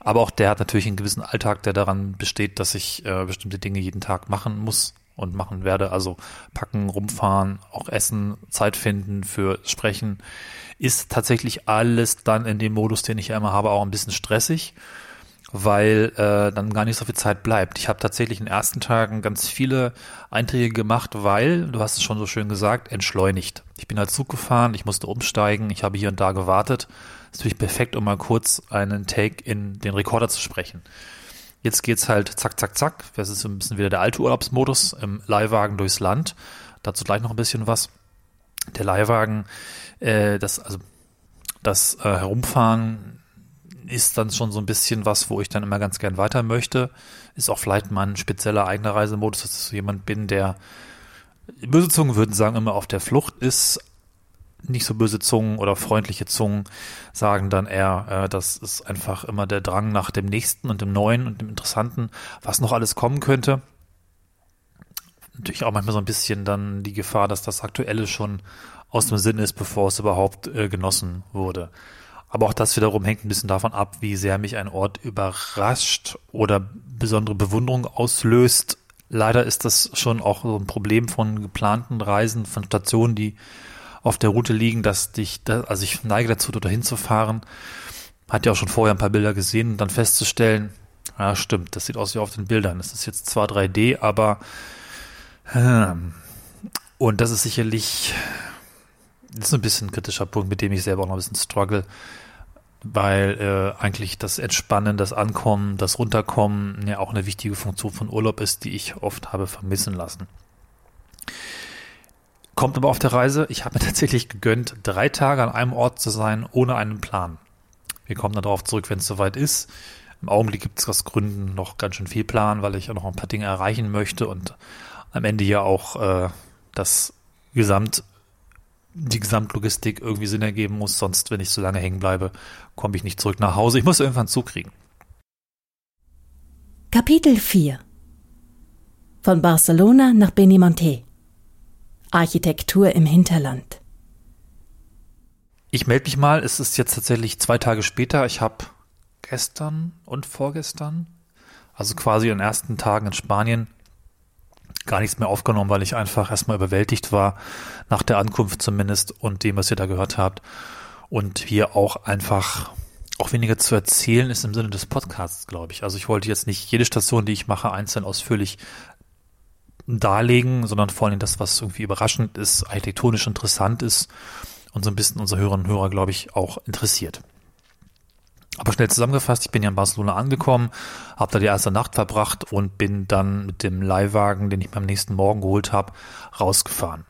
aber auch der hat natürlich einen gewissen Alltag, der daran besteht, dass ich äh, bestimmte Dinge jeden Tag machen muss und machen werde. Also packen, rumfahren, auch essen, Zeit finden für Sprechen. Ist tatsächlich alles dann in dem Modus, den ich ja immer habe, auch ein bisschen stressig weil äh, dann gar nicht so viel Zeit bleibt. Ich habe tatsächlich in den ersten Tagen ganz viele Einträge gemacht, weil, du hast es schon so schön gesagt, entschleunigt. Ich bin halt Zug gefahren, ich musste umsteigen, ich habe hier und da gewartet. Das ist natürlich perfekt, um mal kurz einen Take in den Rekorder zu sprechen. Jetzt geht's halt zack, zack, zack. Das ist ein bisschen wieder der alte Urlaubsmodus im Leihwagen durchs Land. Dazu gleich noch ein bisschen was. Der Leihwagen, äh, das, also das äh, Herumfahren ist dann schon so ein bisschen was, wo ich dann immer ganz gern weiter möchte. Ist auch vielleicht mein spezieller eigener Reisemodus, dass ich so jemand bin, der böse Zungen würden sagen, immer auf der Flucht ist. Nicht so böse Zungen oder freundliche Zungen sagen dann eher, äh, das ist einfach immer der Drang nach dem Nächsten und dem Neuen und dem Interessanten, was noch alles kommen könnte. Natürlich auch manchmal so ein bisschen dann die Gefahr, dass das Aktuelle schon aus dem Sinn ist, bevor es überhaupt äh, genossen wurde. Aber auch das wiederum hängt ein bisschen davon ab, wie sehr mich ein Ort überrascht oder besondere Bewunderung auslöst. Leider ist das schon auch so ein Problem von geplanten Reisen, von Stationen, die auf der Route liegen, dass dich, also ich neige dazu, dorthin zu fahren. Hat ja auch schon vorher ein paar Bilder gesehen und dann festzustellen, ja, stimmt, das sieht aus wie auf den Bildern. Es ist jetzt zwar 3D, aber und das ist sicherlich das ist ein bisschen ein kritischer Punkt, mit dem ich selber auch noch ein bisschen struggle, weil äh, eigentlich das Entspannen, das Ankommen, das Runterkommen ja auch eine wichtige Funktion von Urlaub ist, die ich oft habe vermissen lassen. Kommt aber auf der Reise, ich habe mir tatsächlich gegönnt, drei Tage an einem Ort zu sein, ohne einen Plan. Wir kommen darauf zurück, wenn es soweit ist. Im Augenblick gibt es aus Gründen noch ganz schön viel Plan, weil ich auch noch ein paar Dinge erreichen möchte und am Ende ja auch äh, das Gesamt die Gesamtlogistik irgendwie Sinn ergeben muss. Sonst, wenn ich so lange hängen bleibe, komme ich nicht zurück nach Hause. Ich muss irgendwann zukriegen. Kapitel Kapitel 4 Von Barcelona nach Benimonte Architektur im Hinterland Ich melde mich mal, es ist jetzt tatsächlich zwei Tage später. Ich habe gestern und vorgestern, also quasi in den ersten Tagen in Spanien, gar nichts mehr aufgenommen, weil ich einfach erstmal überwältigt war, nach der Ankunft zumindest und dem, was ihr da gehört habt. Und hier auch einfach auch weniger zu erzählen ist im Sinne des Podcasts, glaube ich. Also ich wollte jetzt nicht jede Station, die ich mache, einzeln ausführlich darlegen, sondern vor allem das, was irgendwie überraschend ist, architektonisch interessant ist und so ein bisschen unsere Hörerinnen und Hörer, glaube ich, auch interessiert. Aber schnell zusammengefasst, ich bin ja in Barcelona angekommen, habe da die erste Nacht verbracht und bin dann mit dem Leihwagen, den ich beim nächsten Morgen geholt habe, rausgefahren.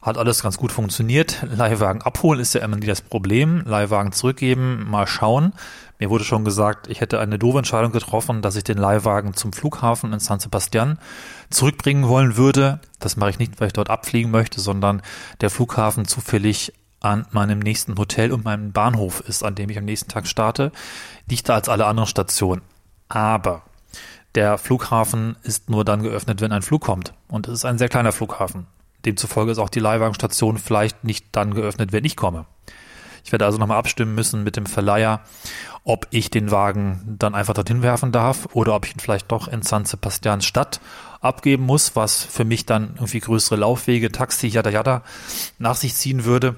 Hat alles ganz gut funktioniert. Leihwagen abholen ist ja immer nie das Problem. Leihwagen zurückgeben, mal schauen. Mir wurde schon gesagt, ich hätte eine doofe Entscheidung getroffen, dass ich den Leihwagen zum Flughafen in San Sebastian zurückbringen wollen würde. Das mache ich nicht, weil ich dort abfliegen möchte, sondern der Flughafen zufällig an meinem nächsten Hotel und meinem Bahnhof ist, an dem ich am nächsten Tag starte, dichter als alle anderen Stationen. Aber der Flughafen ist nur dann geöffnet, wenn ein Flug kommt. Und es ist ein sehr kleiner Flughafen. Demzufolge ist auch die Leihwagenstation vielleicht nicht dann geöffnet, wenn ich komme. Ich werde also nochmal abstimmen müssen mit dem Verleiher, ob ich den Wagen dann einfach dorthin werfen darf oder ob ich ihn vielleicht doch in San Sebastian Stadt abgeben muss, was für mich dann irgendwie größere Laufwege, Taxi, jada jada nach sich ziehen würde.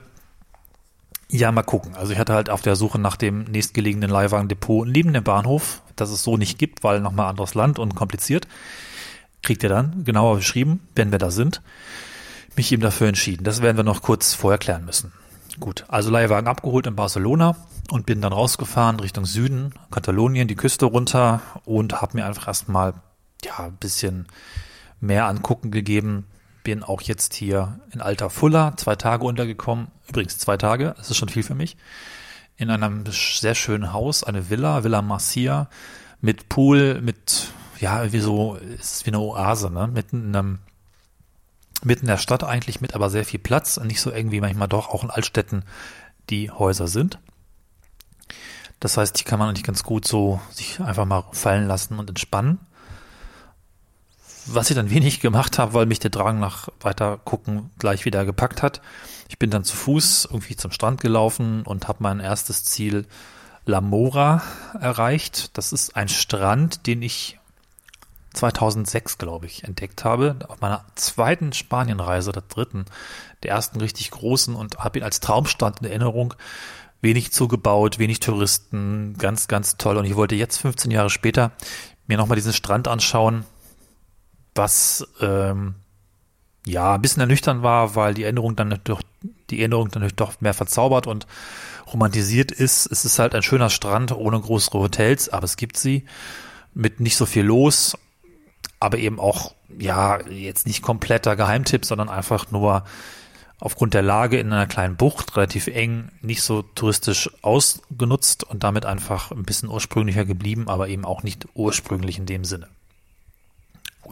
Ja, mal gucken. Also ich hatte halt auf der Suche nach dem nächstgelegenen Leihwagendepot neben dem Bahnhof, das es so nicht gibt, weil nochmal anderes Land und kompliziert. Kriegt ihr dann genauer beschrieben, wenn wir da sind mich ihm dafür entschieden. Das werden wir noch kurz vorher klären müssen. Gut, also Leihwagen abgeholt in Barcelona und bin dann rausgefahren Richtung Süden, Katalonien, die Küste runter und habe mir einfach erstmal ja ein bisschen mehr angucken gegeben. Bin auch jetzt hier in Alta Fulla zwei Tage untergekommen. Übrigens zwei Tage, das ist schon viel für mich. In einem sehr schönen Haus, eine Villa, Villa Marcia, mit Pool, mit ja, wie so, ist wie eine Oase, ne? Mitten in einem mitten in der Stadt eigentlich mit aber sehr viel Platz nicht so irgendwie manchmal doch auch in Altstädten die Häuser sind. Das heißt, hier kann man eigentlich ganz gut so sich einfach mal fallen lassen und entspannen. Was ich dann wenig gemacht habe, weil mich der Drang nach weiter gucken gleich wieder gepackt hat. Ich bin dann zu Fuß irgendwie zum Strand gelaufen und habe mein erstes Ziel La Mora erreicht. Das ist ein Strand, den ich 2006, glaube ich, entdeckt habe, auf meiner zweiten Spanienreise, der dritten, der ersten richtig großen und habe ihn als Traumstand in Erinnerung. Wenig zugebaut, wenig Touristen, ganz, ganz toll. Und ich wollte jetzt 15 Jahre später mir nochmal diesen Strand anschauen, was ähm, ja ein bisschen ernüchtern war, weil die Erinnerung dann durch die Erinnerung dann doch mehr verzaubert und romantisiert ist. Es ist halt ein schöner Strand ohne größere Hotels, aber es gibt sie mit nicht so viel los aber eben auch, ja, jetzt nicht kompletter Geheimtipp, sondern einfach nur aufgrund der Lage in einer kleinen Bucht, relativ eng, nicht so touristisch ausgenutzt und damit einfach ein bisschen ursprünglicher geblieben, aber eben auch nicht ursprünglich in dem Sinne.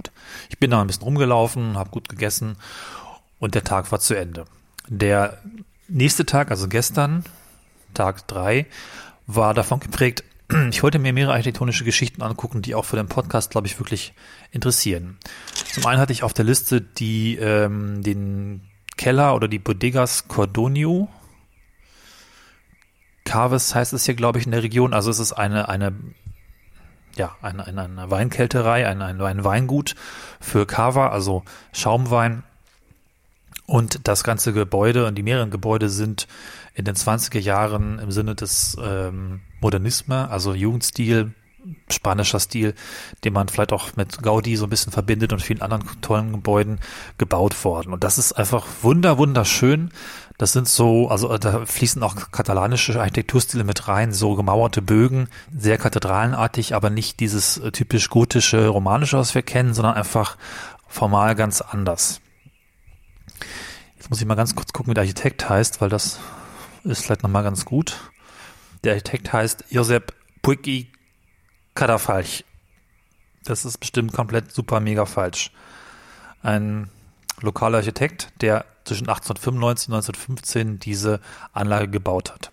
Gut, ich bin da ein bisschen rumgelaufen, habe gut gegessen und der Tag war zu Ende. Der nächste Tag, also gestern, Tag drei, war davon geprägt, ich wollte mir mehrere architektonische Geschichten angucken, die auch für den Podcast, glaube ich, wirklich interessieren. Zum einen hatte ich auf der Liste die, ähm, den Keller oder die Bodegas Cordonio. Carves heißt es hier, glaube ich, in der Region. Also es ist eine, eine, ja, eine, eine, eine Weinkälterei, ein, ein, ein Weingut für Cava, also Schaumwein. Und das ganze Gebäude und die mehreren Gebäude sind in den 20er Jahren im Sinne des ähm, Modernisme, also Jugendstil, spanischer Stil, den man vielleicht auch mit Gaudi so ein bisschen verbindet und vielen anderen tollen Gebäuden gebaut worden. Und das ist einfach wunder, wunderschön. Das sind so, also da fließen auch katalanische Architekturstile mit rein, so gemauerte Bögen, sehr kathedralenartig, aber nicht dieses äh, typisch gotische, romanische, was wir kennen, sondern einfach formal ganz anders. Jetzt muss ich mal ganz kurz gucken, wie der Architekt heißt, weil das ist vielleicht nochmal ganz gut. Der Architekt heißt Josep Puigui Kadafalch. Das ist bestimmt komplett super mega falsch. Ein lokaler Architekt, der zwischen 1895 und 1915 diese Anlage gebaut hat.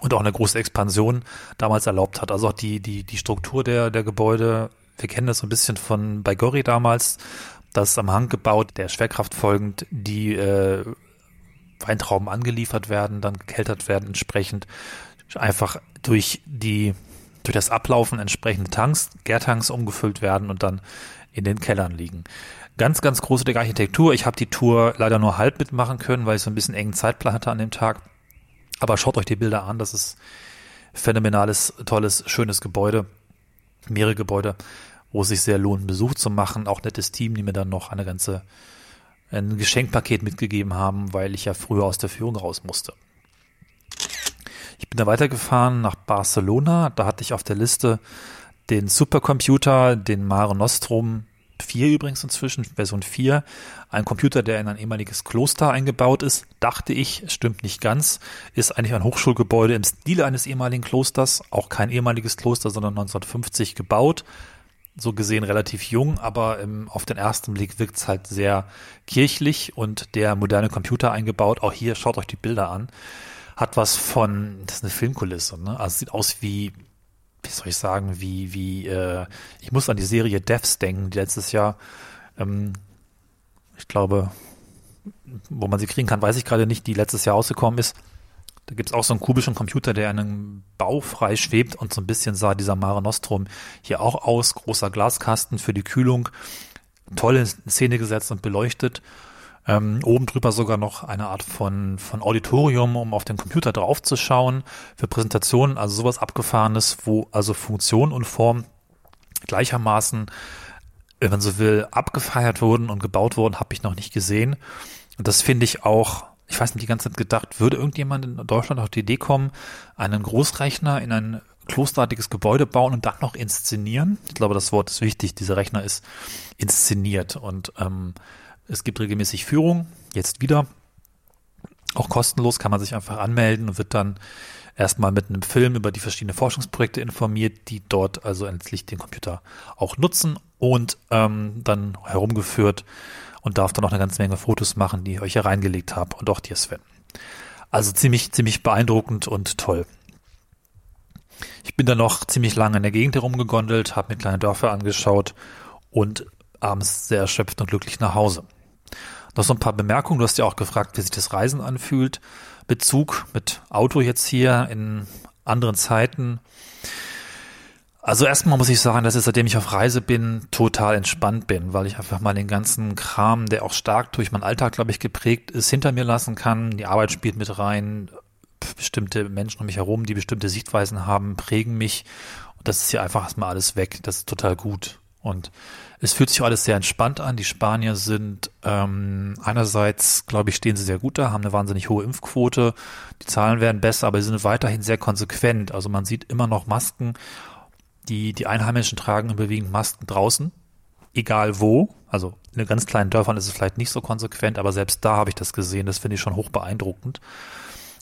Und auch eine große Expansion damals erlaubt hat. Also auch die, die, die Struktur der, der Gebäude, wir kennen das so ein bisschen von bei Gori damals, das am Hang gebaut, der Schwerkraft folgend, die äh, Weintrauben angeliefert werden, dann gekeltert werden entsprechend, einfach durch die durch das Ablaufen entsprechende Tanks, Gärtanks umgefüllt werden und dann in den Kellern liegen. Ganz, ganz großartige Architektur. Ich habe die Tour leider nur halb mitmachen können, weil ich so ein bisschen engen Zeitplan hatte an dem Tag. Aber schaut euch die Bilder an. Das ist phänomenales, tolles, schönes Gebäude. Mehrere Gebäude, wo es sich sehr lohnt, Besuch zu machen. Auch nettes Team, die mir dann noch eine ganze, ein Geschenkpaket mitgegeben haben, weil ich ja früher aus der Führung raus musste. Ich bin da weitergefahren nach Barcelona. Da hatte ich auf der Liste den Supercomputer, den Mare Nostrum 4 übrigens inzwischen, Version 4. Ein Computer, der in ein ehemaliges Kloster eingebaut ist, dachte ich, stimmt nicht ganz, ist eigentlich ein Hochschulgebäude im Stile eines ehemaligen Klosters, auch kein ehemaliges Kloster, sondern 1950 gebaut. So gesehen relativ jung, aber im, auf den ersten Blick wirkt es halt sehr kirchlich und der moderne Computer eingebaut. Auch hier schaut euch die Bilder an hat was von, das ist eine Filmkulisse, ne? Also sieht aus wie, wie soll ich sagen, wie, wie, äh, ich muss an die Serie Devs denken, die letztes Jahr, ähm, ich glaube, wo man sie kriegen kann, weiß ich gerade nicht, die letztes Jahr ausgekommen ist. Da gibt's auch so einen kubischen Computer, der in einem Bau frei schwebt und so ein bisschen sah dieser Mare Nostrum hier auch aus. Großer Glaskasten für die Kühlung. Tolle Szene gesetzt und beleuchtet. Ähm, oben drüber sogar noch eine Art von, von Auditorium, um auf den Computer draufzuschauen für Präsentationen, also sowas Abgefahrenes, wo also Funktion und Form gleichermaßen, wenn man so will, abgefeiert wurden und gebaut wurden, habe ich noch nicht gesehen. Und das finde ich auch, ich weiß nicht, die ganze Zeit gedacht, würde irgendjemand in Deutschland auf die Idee kommen, einen Großrechner in ein klosterartiges Gebäude bauen und dann noch inszenieren? Ich glaube, das Wort ist wichtig. Dieser Rechner ist inszeniert und ähm, es gibt regelmäßig Führung, jetzt wieder. Auch kostenlos kann man sich einfach anmelden und wird dann erstmal mit einem Film über die verschiedenen Forschungsprojekte informiert, die dort also endlich den Computer auch nutzen und ähm, dann herumgeführt und darf dann noch eine ganze Menge Fotos machen, die ich euch hier reingelegt habe und auch dir, Sven. Also ziemlich, ziemlich beeindruckend und toll. Ich bin dann noch ziemlich lange in der Gegend herumgegondelt, habe mir kleine Dörfer angeschaut und abends sehr erschöpft und glücklich nach Hause. Noch so ein paar Bemerkungen. Du hast ja auch gefragt, wie sich das Reisen anfühlt. Bezug mit Auto jetzt hier in anderen Zeiten. Also erstmal muss ich sagen, dass ich seitdem ich auf Reise bin, total entspannt bin, weil ich einfach mal den ganzen Kram, der auch stark durch meinen Alltag, glaube ich, geprägt ist, hinter mir lassen kann. Die Arbeit spielt mit rein. Bestimmte Menschen um mich herum, die bestimmte Sichtweisen haben, prägen mich. Und das ist hier einfach erstmal alles weg. Das ist total gut. Und es fühlt sich alles sehr entspannt an. Die Spanier sind ähm, einerseits, glaube ich, stehen sie sehr gut da, haben eine wahnsinnig hohe Impfquote. Die Zahlen werden besser, aber sie sind weiterhin sehr konsequent. Also man sieht immer noch Masken. Die, die Einheimischen tragen überwiegend Masken draußen, egal wo. Also in ganz kleinen Dörfern ist es vielleicht nicht so konsequent, aber selbst da habe ich das gesehen. Das finde ich schon hoch beeindruckend.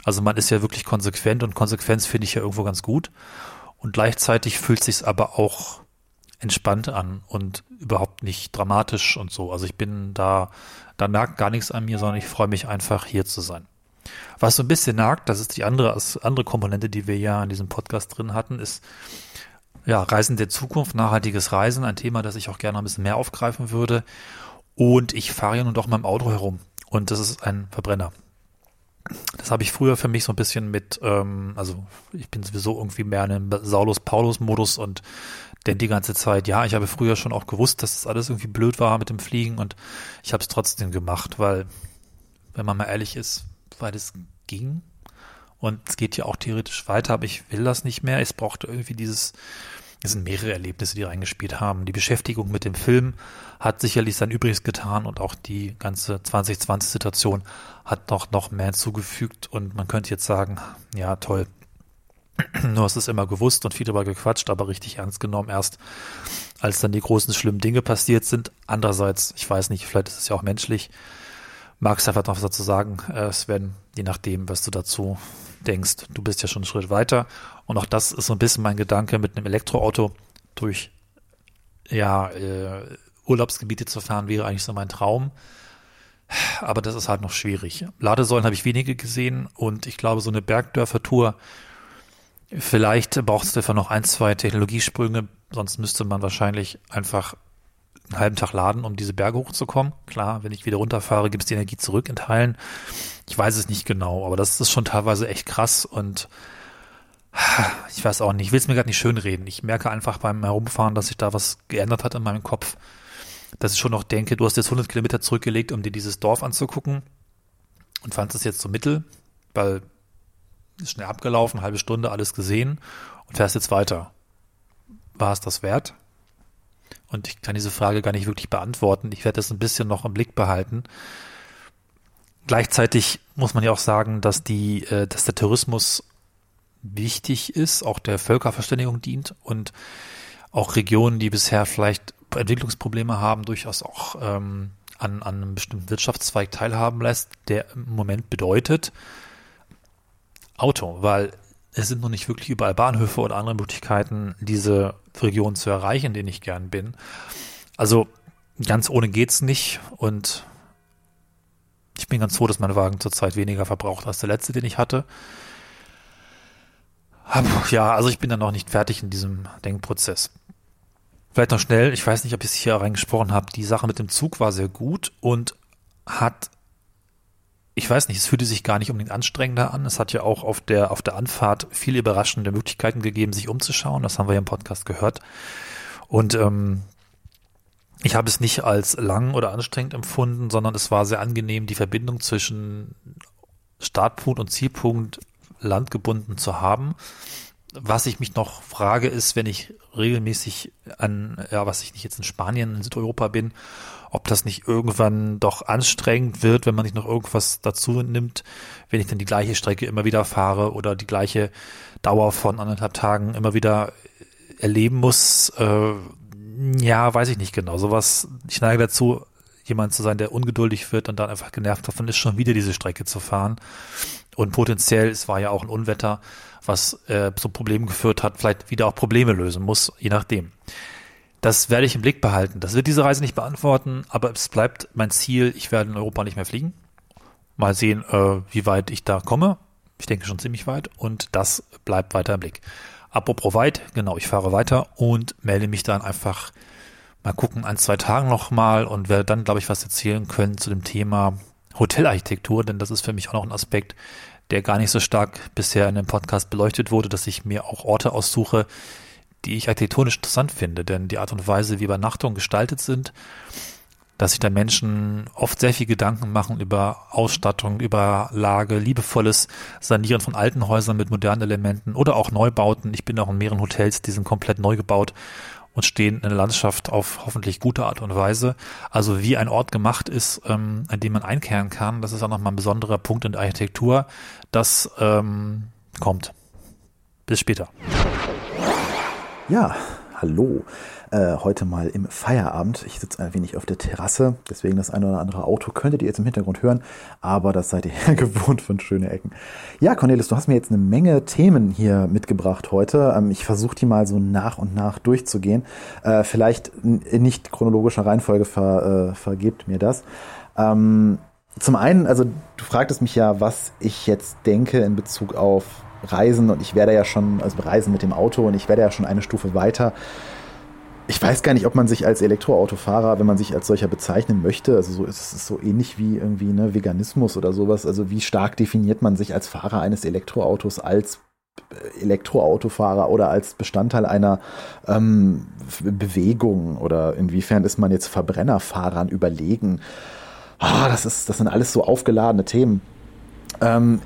Also man ist ja wirklich konsequent und Konsequenz finde ich ja irgendwo ganz gut. Und gleichzeitig fühlt sich aber auch entspannt an und überhaupt nicht dramatisch und so. Also ich bin da, da merkt gar nichts an mir, sondern ich freue mich einfach hier zu sein. Was so ein bisschen nagt, das ist die andere, andere Komponente, die wir ja in diesem Podcast drin hatten, ist ja Reisen der Zukunft, nachhaltiges Reisen, ein Thema, das ich auch gerne ein bisschen mehr aufgreifen würde. Und ich fahre ja nun doch mal im Auto herum und das ist ein Verbrenner. Das habe ich früher für mich so ein bisschen mit, ähm, also ich bin sowieso irgendwie mehr in einem Saulus-Paulus-Modus und denn die ganze Zeit, ja, ich habe früher schon auch gewusst, dass das alles irgendwie blöd war mit dem Fliegen und ich habe es trotzdem gemacht, weil, wenn man mal ehrlich ist, weil es ging und es geht ja auch theoretisch weiter, aber ich will das nicht mehr. Es brauchte irgendwie dieses, es sind mehrere Erlebnisse, die reingespielt haben. Die Beschäftigung mit dem Film hat sicherlich sein Übriges getan und auch die ganze 2020-Situation hat noch, noch mehr hinzugefügt und man könnte jetzt sagen, ja, toll, nur hast es immer gewusst und viel darüber gequatscht, aber richtig ernst genommen erst, als dann die großen schlimmen Dinge passiert sind. Andererseits, ich weiß nicht, vielleicht ist es ja auch menschlich. Magst einfach noch was dazu sagen, äh, Sven, je nachdem, was du dazu denkst. Du bist ja schon einen Schritt weiter. Und auch das ist so ein bisschen mein Gedanke, mit einem Elektroauto durch ja, äh, Urlaubsgebiete zu fahren, wäre eigentlich so mein Traum. Aber das ist halt noch schwierig. Ladesäulen habe ich wenige gesehen und ich glaube, so eine Bergdörfer-Tour Vielleicht braucht es dafür noch ein, zwei Technologiesprünge, sonst müsste man wahrscheinlich einfach einen halben Tag laden, um diese Berge hochzukommen. Klar, wenn ich wieder runterfahre, gibt es die Energie zurück in Teilen. Ich weiß es nicht genau, aber das ist schon teilweise echt krass und ich weiß auch nicht, ich will es mir gerade nicht schönreden. Ich merke einfach beim Herumfahren, dass sich da was geändert hat in meinem Kopf. Dass ich schon noch denke, du hast jetzt 100 Kilometer zurückgelegt, um dir dieses Dorf anzugucken und fandest es jetzt so mittel, weil ist schnell abgelaufen, halbe Stunde, alles gesehen und fährst jetzt weiter. War es das wert? Und ich kann diese Frage gar nicht wirklich beantworten. Ich werde das ein bisschen noch im Blick behalten. Gleichzeitig muss man ja auch sagen, dass die, äh, dass der Tourismus wichtig ist, auch der Völkerverständigung dient und auch Regionen, die bisher vielleicht Entwicklungsprobleme haben, durchaus auch ähm, an, an einem bestimmten Wirtschaftszweig teilhaben lässt, der im Moment bedeutet Auto, weil es sind noch nicht wirklich überall Bahnhöfe oder andere Möglichkeiten, diese Region zu erreichen, in denen ich gern bin. Also ganz ohne geht's nicht und ich bin ganz froh, dass mein Wagen zurzeit weniger verbraucht als der letzte, den ich hatte. Ja, also ich bin da noch nicht fertig in diesem Denkprozess. Vielleicht noch schnell, ich weiß nicht, ob ich es hier reingesprochen habe, die Sache mit dem Zug war sehr gut und hat, ich weiß nicht, es fühlte sich gar nicht unbedingt anstrengender an. Es hat ja auch auf der, auf der Anfahrt viele überraschende Möglichkeiten gegeben, sich umzuschauen. Das haben wir ja im Podcast gehört. Und ähm, ich habe es nicht als lang oder anstrengend empfunden, sondern es war sehr angenehm, die Verbindung zwischen Startpunkt und Zielpunkt landgebunden zu haben. Was ich mich noch frage, ist, wenn ich regelmäßig an, ja, was ich nicht jetzt in Spanien, in Südeuropa bin, ob das nicht irgendwann doch anstrengend wird, wenn man nicht noch irgendwas dazu nimmt, wenn ich dann die gleiche Strecke immer wieder fahre oder die gleiche Dauer von anderthalb Tagen immer wieder erleben muss. Äh, ja, weiß ich nicht genau. Sowas, ich neige dazu, jemand zu sein, der ungeduldig wird und dann einfach genervt davon ist, schon wieder diese Strecke zu fahren. Und potenziell, es war ja auch ein Unwetter, was äh, zu Problemen geführt hat, vielleicht wieder auch Probleme lösen muss, je nachdem. Das werde ich im Blick behalten. Das wird diese Reise nicht beantworten, aber es bleibt mein Ziel, ich werde in Europa nicht mehr fliegen. Mal sehen, äh, wie weit ich da komme. Ich denke schon ziemlich weit und das bleibt weiter im Blick. Apropos weit, genau, ich fahre weiter und melde mich dann einfach mal gucken, ein, zwei Tagen nochmal und werde dann, glaube ich, was erzählen können zu dem Thema Hotelarchitektur, denn das ist für mich auch noch ein Aspekt, der gar nicht so stark bisher in dem Podcast beleuchtet wurde, dass ich mir auch Orte aussuche, die ich architektonisch interessant finde, denn die Art und Weise, wie Übernachtungen gestaltet sind, dass sich da Menschen oft sehr viel Gedanken machen über Ausstattung, über Lage, liebevolles Sanieren von alten Häusern mit modernen Elementen oder auch Neubauten. Ich bin auch in mehreren Hotels, die sind komplett neu gebaut und stehen in der Landschaft auf hoffentlich gute Art und Weise. Also wie ein Ort gemacht ist, ähm, an dem man einkehren kann, das ist auch nochmal ein besonderer Punkt in der Architektur. Das ähm, kommt. Bis später. Ja, hallo. Äh, heute mal im Feierabend. Ich sitze ein wenig auf der Terrasse, deswegen das eine oder andere Auto könntet ihr jetzt im Hintergrund hören, aber das seid ihr gewohnt von schöne Ecken. Ja, Cornelis, du hast mir jetzt eine Menge Themen hier mitgebracht heute. Ähm, ich versuche die mal so nach und nach durchzugehen. Äh, vielleicht in nicht chronologischer Reihenfolge ver, äh, vergebt mir das. Ähm, zum einen, also du fragtest mich ja, was ich jetzt denke in Bezug auf Reisen und ich werde ja schon, also Reisen mit dem Auto und ich werde ja schon eine Stufe weiter ich weiß gar nicht, ob man sich als Elektroautofahrer, wenn man sich als solcher bezeichnen möchte, also so ist es so ähnlich wie irgendwie ne, Veganismus oder sowas. Also wie stark definiert man sich als Fahrer eines Elektroautos als äh, Elektroautofahrer oder als Bestandteil einer ähm, Bewegung oder inwiefern ist man jetzt Verbrennerfahrern überlegen? Ah, das ist, das sind alles so aufgeladene Themen. Ähm,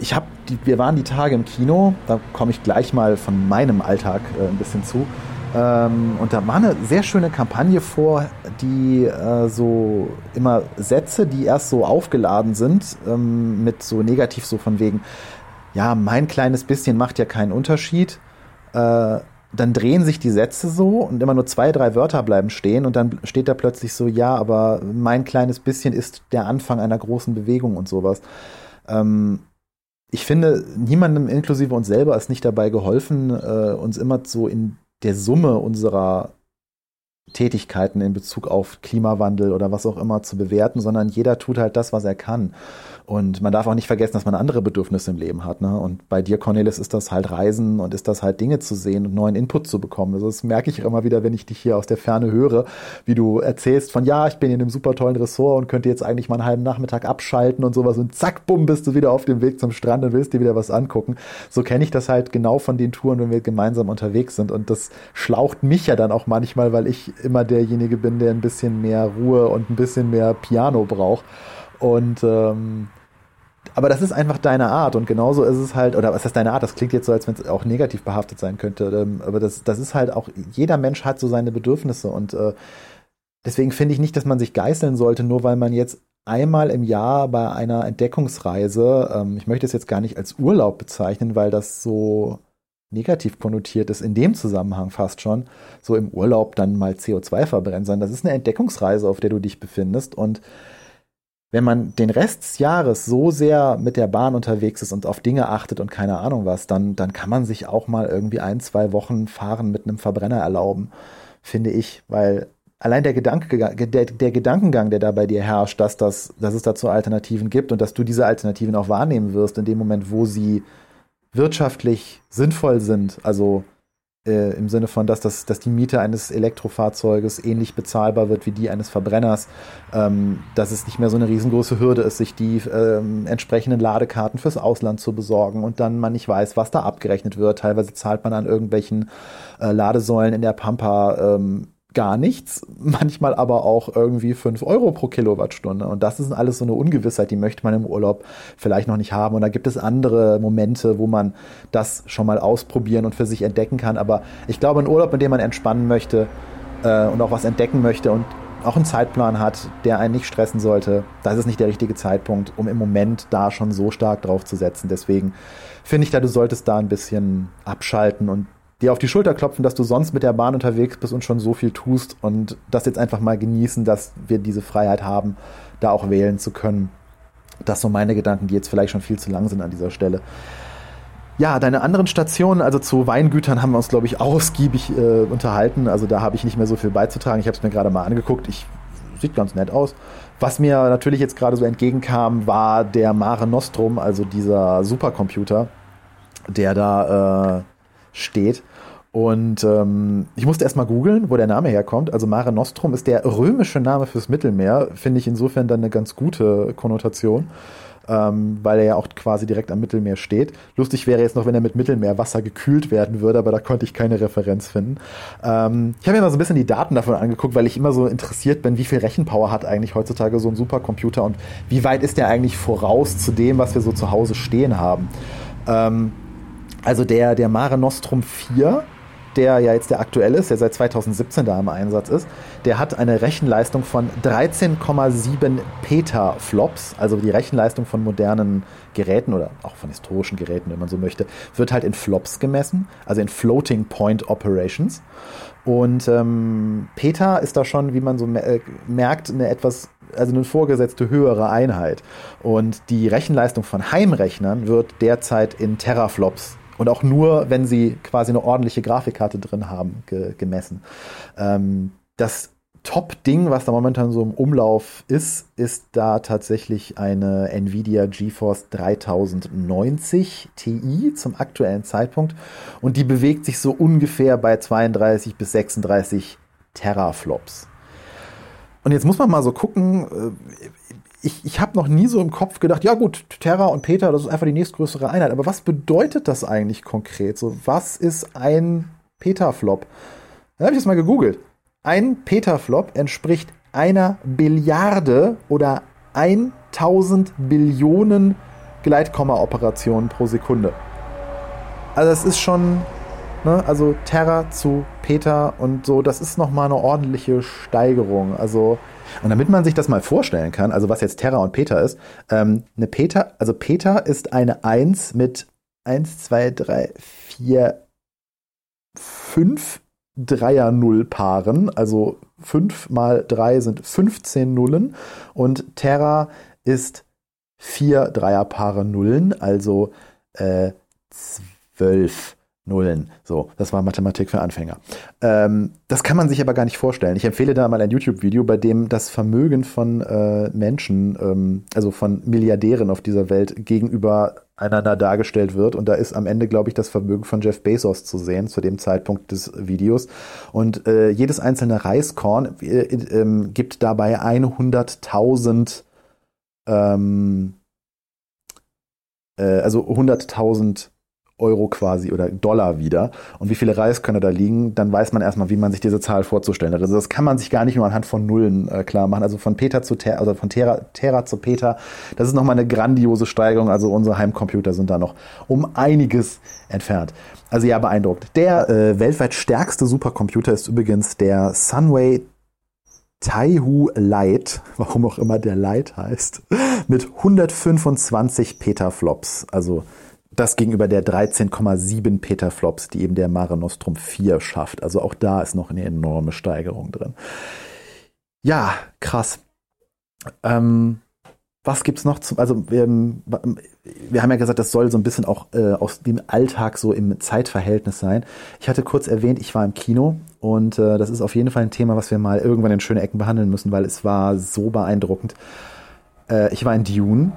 ich habe, wir waren die Tage im Kino, da komme ich gleich mal von meinem Alltag äh, ein bisschen zu. Ähm, und da war eine sehr schöne Kampagne vor, die äh, so immer Sätze, die erst so aufgeladen sind, ähm, mit so negativ so von wegen, ja, mein kleines bisschen macht ja keinen Unterschied. Äh, dann drehen sich die Sätze so und immer nur zwei, drei Wörter bleiben stehen und dann steht da plötzlich so, ja, aber mein kleines bisschen ist der Anfang einer großen Bewegung und sowas. Ähm, ich finde, niemandem inklusive uns selber ist nicht dabei geholfen, äh, uns immer so in der Summe unserer Tätigkeiten in Bezug auf Klimawandel oder was auch immer zu bewerten, sondern jeder tut halt das, was er kann. Und man darf auch nicht vergessen, dass man andere Bedürfnisse im Leben hat. Ne? Und bei dir, Cornelis, ist das halt Reisen und ist das halt Dinge zu sehen und neuen Input zu bekommen. Also das merke ich immer wieder, wenn ich dich hier aus der Ferne höre, wie du erzählst von, ja, ich bin in einem super tollen Ressort und könnte jetzt eigentlich mal einen halben Nachmittag abschalten und sowas und zack, bumm, bist du wieder auf dem Weg zum Strand und willst dir wieder was angucken. So kenne ich das halt genau von den Touren, wenn wir gemeinsam unterwegs sind. Und das schlaucht mich ja dann auch manchmal, weil ich immer derjenige bin, der ein bisschen mehr Ruhe und ein bisschen mehr Piano braucht. Und ähm, aber das ist einfach deine Art und genauso ist es halt, oder was ist deine Art? Das klingt jetzt so, als wenn es auch negativ behaftet sein könnte. Ähm, aber das, das ist halt auch, jeder Mensch hat so seine Bedürfnisse und äh, deswegen finde ich nicht, dass man sich geißeln sollte, nur weil man jetzt einmal im Jahr bei einer Entdeckungsreise, ähm, ich möchte es jetzt gar nicht als Urlaub bezeichnen, weil das so negativ konnotiert ist, in dem Zusammenhang fast schon, so im Urlaub dann mal CO2 verbrennen, sondern das ist eine Entdeckungsreise, auf der du dich befindest und wenn man den Rest des Jahres so sehr mit der Bahn unterwegs ist und auf Dinge achtet und keine Ahnung was, dann, dann kann man sich auch mal irgendwie ein, zwei Wochen fahren mit einem Verbrenner erlauben, finde ich, weil allein der, Gedanke, der, der Gedankengang, der da bei dir herrscht, dass, das, dass es dazu Alternativen gibt und dass du diese Alternativen auch wahrnehmen wirst in dem Moment, wo sie wirtschaftlich sinnvoll sind, also äh, im Sinne von, dass, das, dass die Miete eines Elektrofahrzeuges ähnlich bezahlbar wird wie die eines Verbrenners, ähm, dass es nicht mehr so eine riesengroße Hürde ist, sich die ähm, entsprechenden Ladekarten fürs Ausland zu besorgen und dann man nicht weiß, was da abgerechnet wird. Teilweise zahlt man an irgendwelchen äh, Ladesäulen in der Pampa ähm, gar nichts, manchmal aber auch irgendwie fünf Euro pro Kilowattstunde. Und das ist alles so eine Ungewissheit, die möchte man im Urlaub vielleicht noch nicht haben. Und da gibt es andere Momente, wo man das schon mal ausprobieren und für sich entdecken kann. Aber ich glaube, ein Urlaub, in dem man entspannen möchte äh, und auch was entdecken möchte und auch einen Zeitplan hat, der einen nicht stressen sollte, das ist nicht der richtige Zeitpunkt, um im Moment da schon so stark drauf zu setzen. Deswegen finde ich da, du solltest da ein bisschen abschalten und dir auf die Schulter klopfen, dass du sonst mit der Bahn unterwegs bist und schon so viel tust und das jetzt einfach mal genießen, dass wir diese Freiheit haben, da auch wählen zu können. Das sind so meine Gedanken, die jetzt vielleicht schon viel zu lang sind an dieser Stelle. Ja, deine anderen Stationen, also zu Weingütern haben wir uns, glaube ich, ausgiebig äh, unterhalten. Also da habe ich nicht mehr so viel beizutragen. Ich habe es mir gerade mal angeguckt. Ich sieht ganz nett aus. Was mir natürlich jetzt gerade so entgegenkam, war der Mare Nostrum, also dieser Supercomputer, der da äh, steht. Und ähm, ich musste erstmal googeln, wo der Name herkommt. Also Mare Nostrum ist der römische Name fürs Mittelmeer. Finde ich insofern dann eine ganz gute Konnotation, ähm, weil er ja auch quasi direkt am Mittelmeer steht. Lustig wäre jetzt noch, wenn er mit Mittelmeerwasser gekühlt werden würde, aber da konnte ich keine Referenz finden. Ähm, ich habe mir mal so ein bisschen die Daten davon angeguckt, weil ich immer so interessiert bin, wie viel Rechenpower hat eigentlich heutzutage so ein Supercomputer und wie weit ist der eigentlich voraus zu dem, was wir so zu Hause stehen haben. Ähm, also der, der Mare Nostrum 4, der ja jetzt der aktuelle ist, der seit 2017 da im Einsatz ist, der hat eine Rechenleistung von 13,7 Petaflops, also die Rechenleistung von modernen Geräten oder auch von historischen Geräten, wenn man so möchte, wird halt in Flops gemessen, also in Floating Point Operations. Und ähm, Peta ist da schon, wie man so äh, merkt, eine etwas, also eine vorgesetzte höhere Einheit. Und die Rechenleistung von Heimrechnern wird derzeit in Teraflops und auch nur, wenn sie quasi eine ordentliche Grafikkarte drin haben, ge gemessen. Ähm, das Top-Ding, was da momentan so im Umlauf ist, ist da tatsächlich eine Nvidia GeForce 3090 Ti zum aktuellen Zeitpunkt. Und die bewegt sich so ungefähr bei 32 bis 36 Teraflops. Und jetzt muss man mal so gucken, äh, ich, ich habe noch nie so im Kopf gedacht, ja gut, Terra und Peter, das ist einfach die nächstgrößere Einheit. Aber was bedeutet das eigentlich konkret? So, was ist ein Petaflop? Dann habe ich das mal gegoogelt. Ein Petaflop entspricht einer Billiarde oder 1000 Billionen Gleitkomma-Operationen pro Sekunde. Also das ist schon, ne, also Terra zu Peter und so, das ist nochmal eine ordentliche Steigerung. Also und damit man sich das mal vorstellen kann, also was jetzt Terra und Peter ist, ähm, eine Peter, also Peter ist eine 1 mit 1, 2, 3, 4, 5 Dreier-Null-Paaren, also 5 mal 3 sind 15 Nullen. Und Terra ist 4 Dreierpaare Nullen, also äh, 12 Nullen. So, das war Mathematik für Anfänger. Ähm, das kann man sich aber gar nicht vorstellen. Ich empfehle da mal ein YouTube-Video, bei dem das Vermögen von äh, Menschen, ähm, also von Milliardären auf dieser Welt gegenüber einander dargestellt wird. Und da ist am Ende, glaube ich, das Vermögen von Jeff Bezos zu sehen zu dem Zeitpunkt des Videos. Und äh, jedes einzelne Reiskorn äh, äh, gibt dabei 100.000 ähm, äh, also 100.000 Euro quasi oder Dollar wieder und wie viele Reiskörner da liegen, dann weiß man erstmal, wie man sich diese Zahl vorzustellen hat. Also das kann man sich gar nicht nur anhand von Nullen äh, klar machen. Also von Peter zu Ter also von Terra, Terra zu Peter, das ist nochmal eine grandiose Steigerung. Also unsere Heimcomputer sind da noch um einiges entfernt. Also ja, beeindruckt. Der äh, weltweit stärkste Supercomputer ist übrigens der Sunway Taihu Lite, warum auch immer der Lite heißt, mit 125 Petaflops. Also das gegenüber der 13,7 Petaflops, die eben der Mare Nostrum 4 schafft. Also auch da ist noch eine enorme Steigerung drin. Ja, krass. Ähm, was gibt's noch zum, also wir, wir haben ja gesagt, das soll so ein bisschen auch äh, aus dem Alltag so im Zeitverhältnis sein. Ich hatte kurz erwähnt, ich war im Kino und äh, das ist auf jeden Fall ein Thema, was wir mal irgendwann in schöne Ecken behandeln müssen, weil es war so beeindruckend. Äh, ich war in Dune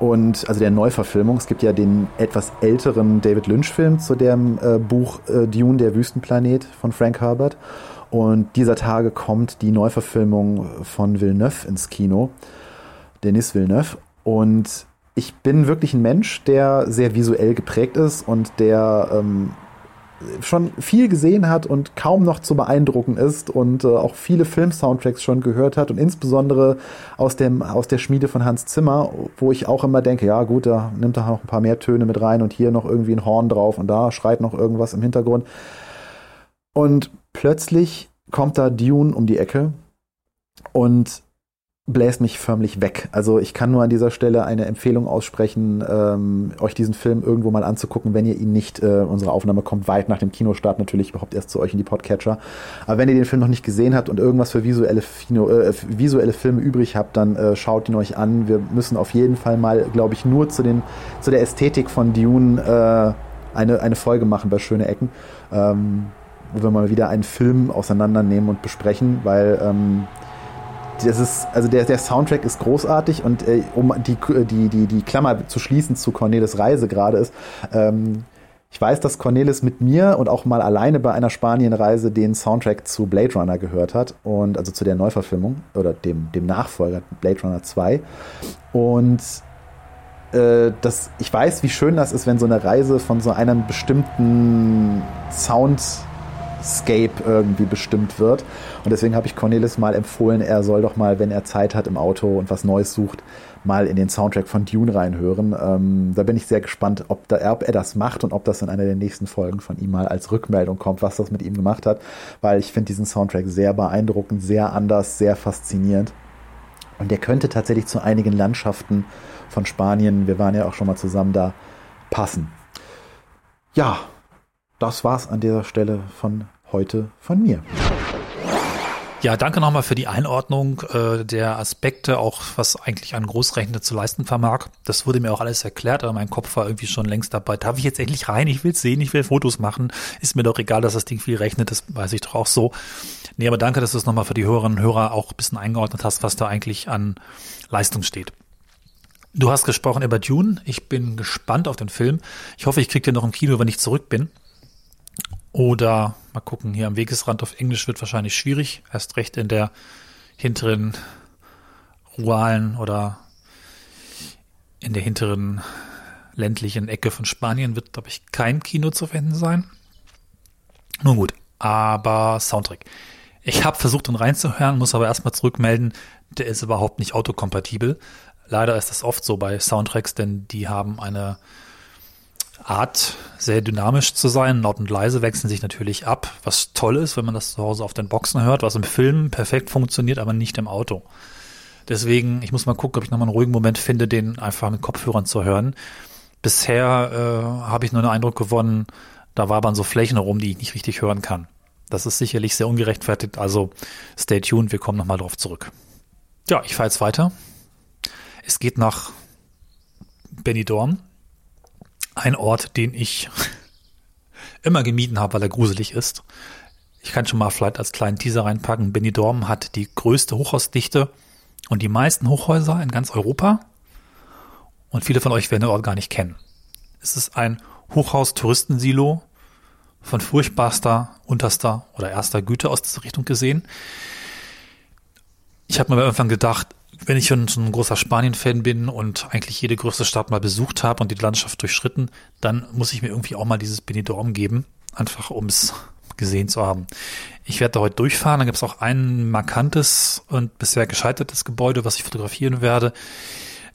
und also der Neuverfilmung. Es gibt ja den etwas älteren David Lynch-Film zu dem äh, Buch äh, Dune, der Wüstenplanet von Frank Herbert. Und dieser Tage kommt die Neuverfilmung von Villeneuve ins Kino. Denis Villeneuve. Und ich bin wirklich ein Mensch, der sehr visuell geprägt ist und der ähm, schon viel gesehen hat und kaum noch zu beeindrucken ist und äh, auch viele Film-Soundtracks schon gehört hat und insbesondere aus, dem, aus der Schmiede von Hans Zimmer, wo ich auch immer denke, ja gut, da nimmt er noch ein paar mehr Töne mit rein und hier noch irgendwie ein Horn drauf und da schreit noch irgendwas im Hintergrund. Und plötzlich kommt da Dune um die Ecke und bläst mich förmlich weg. Also ich kann nur an dieser Stelle eine Empfehlung aussprechen, ähm, euch diesen Film irgendwo mal anzugucken, wenn ihr ihn nicht, äh, unsere Aufnahme kommt weit nach dem Kinostart natürlich überhaupt erst zu euch in die Podcatcher. Aber wenn ihr den Film noch nicht gesehen habt und irgendwas für visuelle, Fino, äh, visuelle Filme übrig habt, dann äh, schaut ihn euch an. Wir müssen auf jeden Fall mal, glaube ich, nur zu, den, zu der Ästhetik von Dune äh, eine, eine Folge machen bei Schöne Ecken. Ähm, wo wir mal wieder einen Film auseinandernehmen und besprechen, weil ähm, das ist, also der, der Soundtrack ist großartig und äh, um die, die, die, die Klammer zu schließen zu Cornelis Reise gerade ist, ähm, ich weiß, dass Cornelis mit mir und auch mal alleine bei einer Spanienreise den Soundtrack zu Blade Runner gehört hat und also zu der Neuverfilmung oder dem, dem Nachfolger Blade Runner 2 und äh, das, ich weiß, wie schön das ist, wenn so eine Reise von so einem bestimmten Sound Scape irgendwie bestimmt wird. Und deswegen habe ich Cornelis mal empfohlen, er soll doch mal, wenn er Zeit hat im Auto und was Neues sucht, mal in den Soundtrack von Dune reinhören. Ähm, da bin ich sehr gespannt, ob, da, ob er das macht und ob das in einer der nächsten Folgen von ihm mal als Rückmeldung kommt, was das mit ihm gemacht hat. Weil ich finde diesen Soundtrack sehr beeindruckend, sehr anders, sehr faszinierend. Und der könnte tatsächlich zu einigen Landschaften von Spanien, wir waren ja auch schon mal zusammen da, passen. Ja, das war's an dieser Stelle von heute von mir. Ja, danke nochmal für die Einordnung äh, der Aspekte, auch was eigentlich ein Großrechner zu leisten vermag. Das wurde mir auch alles erklärt, aber mein Kopf war irgendwie schon längst dabei. Darf ich jetzt endlich rein? Ich will sehen, ich will Fotos machen. Ist mir doch egal, dass das Ding viel rechnet, das weiß ich doch auch so. Nee, aber danke, dass du es nochmal für die Hörerinnen und Hörer auch ein bisschen eingeordnet hast, was da eigentlich an Leistung steht. Du hast gesprochen über Dune. Ich bin gespannt auf den Film. Ich hoffe, ich kriege den noch im Kino, wenn ich zurück bin. Oder mal gucken, hier am Wegesrand auf Englisch wird wahrscheinlich schwierig. Erst recht in der hinteren ruralen oder in der hinteren ländlichen Ecke von Spanien wird, glaube ich, kein Kino zu finden sein. Nun gut, aber Soundtrack. Ich habe versucht, ihn reinzuhören, muss aber erstmal zurückmelden, der ist überhaupt nicht autokompatibel. Leider ist das oft so bei Soundtracks, denn die haben eine Art, sehr dynamisch zu sein. Laut und leise wechseln sich natürlich ab, was toll ist, wenn man das zu Hause auf den Boxen hört, was im Film perfekt funktioniert, aber nicht im Auto. Deswegen, ich muss mal gucken, ob ich nochmal einen ruhigen Moment finde, den einfach mit Kopfhörern zu hören. Bisher äh, habe ich nur den Eindruck gewonnen, da wabern so Flächen herum, die ich nicht richtig hören kann. Das ist sicherlich sehr ungerechtfertigt, also stay tuned, wir kommen nochmal drauf zurück. Ja, ich fahre jetzt weiter. Es geht nach Benidorm ein Ort, den ich immer gemieden habe, weil er gruselig ist. Ich kann schon mal vielleicht als kleinen Teaser reinpacken. Benidorm hat die größte Hochhausdichte und die meisten Hochhäuser in ganz Europa. Und viele von euch werden den Ort gar nicht kennen. Es ist ein Hochhaus-Touristensilo von furchtbarster, unterster oder erster Güte aus dieser Richtung gesehen. Ich habe mir irgendwann gedacht, wenn ich schon so ein großer Spanien-Fan bin und eigentlich jede größte Stadt mal besucht habe und die Landschaft durchschritten, dann muss ich mir irgendwie auch mal dieses Benidorm geben, einfach um es gesehen zu haben. Ich werde da heute durchfahren, da gibt es auch ein markantes und bisher gescheitertes Gebäude, was ich fotografieren werde.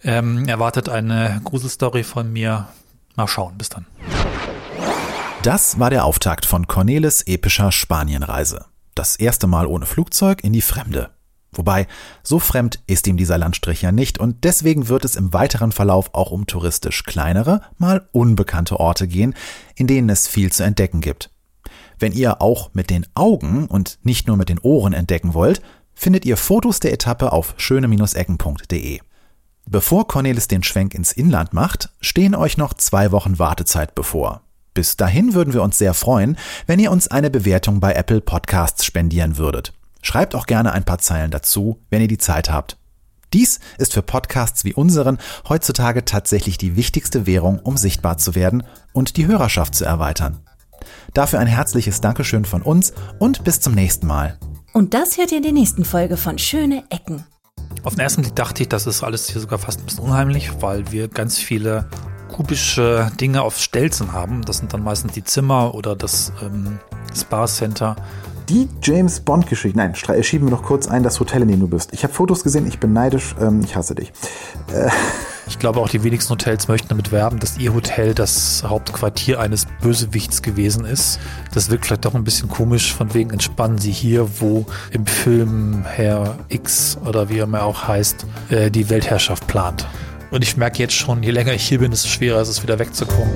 Ähm, erwartet eine Gruselstory von mir. Mal schauen, bis dann. Das war der Auftakt von Cornelis epischer Spanienreise. Das erste Mal ohne Flugzeug in die Fremde. Wobei, so fremd ist ihm dieser Landstrich ja nicht und deswegen wird es im weiteren Verlauf auch um touristisch kleinere, mal unbekannte Orte gehen, in denen es viel zu entdecken gibt. Wenn ihr auch mit den Augen und nicht nur mit den Ohren entdecken wollt, findet ihr Fotos der Etappe auf schöne-ecken.de. Bevor Cornelis den Schwenk ins Inland macht, stehen euch noch zwei Wochen Wartezeit bevor. Bis dahin würden wir uns sehr freuen, wenn ihr uns eine Bewertung bei Apple Podcasts spendieren würdet. Schreibt auch gerne ein paar Zeilen dazu, wenn ihr die Zeit habt. Dies ist für Podcasts wie unseren heutzutage tatsächlich die wichtigste Währung, um sichtbar zu werden und die Hörerschaft zu erweitern. Dafür ein herzliches Dankeschön von uns und bis zum nächsten Mal. Und das hört ihr in der nächsten Folge von Schöne Ecken. Auf den ersten Blick dachte ich, das ist alles hier sogar fast ein bisschen unheimlich, weil wir ganz viele kubische Dinge auf Stelzen haben. Das sind dann meistens die Zimmer oder das ähm, Spa Center die James Bond-Geschichte. Nein, schieben wir noch kurz ein, das Hotel, in dem du bist. Ich habe Fotos gesehen, ich bin neidisch, ähm, ich hasse dich. Äh. Ich glaube, auch die wenigsten Hotels möchten damit werben, dass ihr Hotel das Hauptquartier eines Bösewichts gewesen ist. Das wirkt vielleicht doch ein bisschen komisch, von wegen entspannen sie hier, wo im Film Herr X oder wie er immer auch heißt, äh, die Weltherrschaft plant. Und ich merke jetzt schon, je länger ich hier bin, desto schwerer ist es wieder wegzukommen.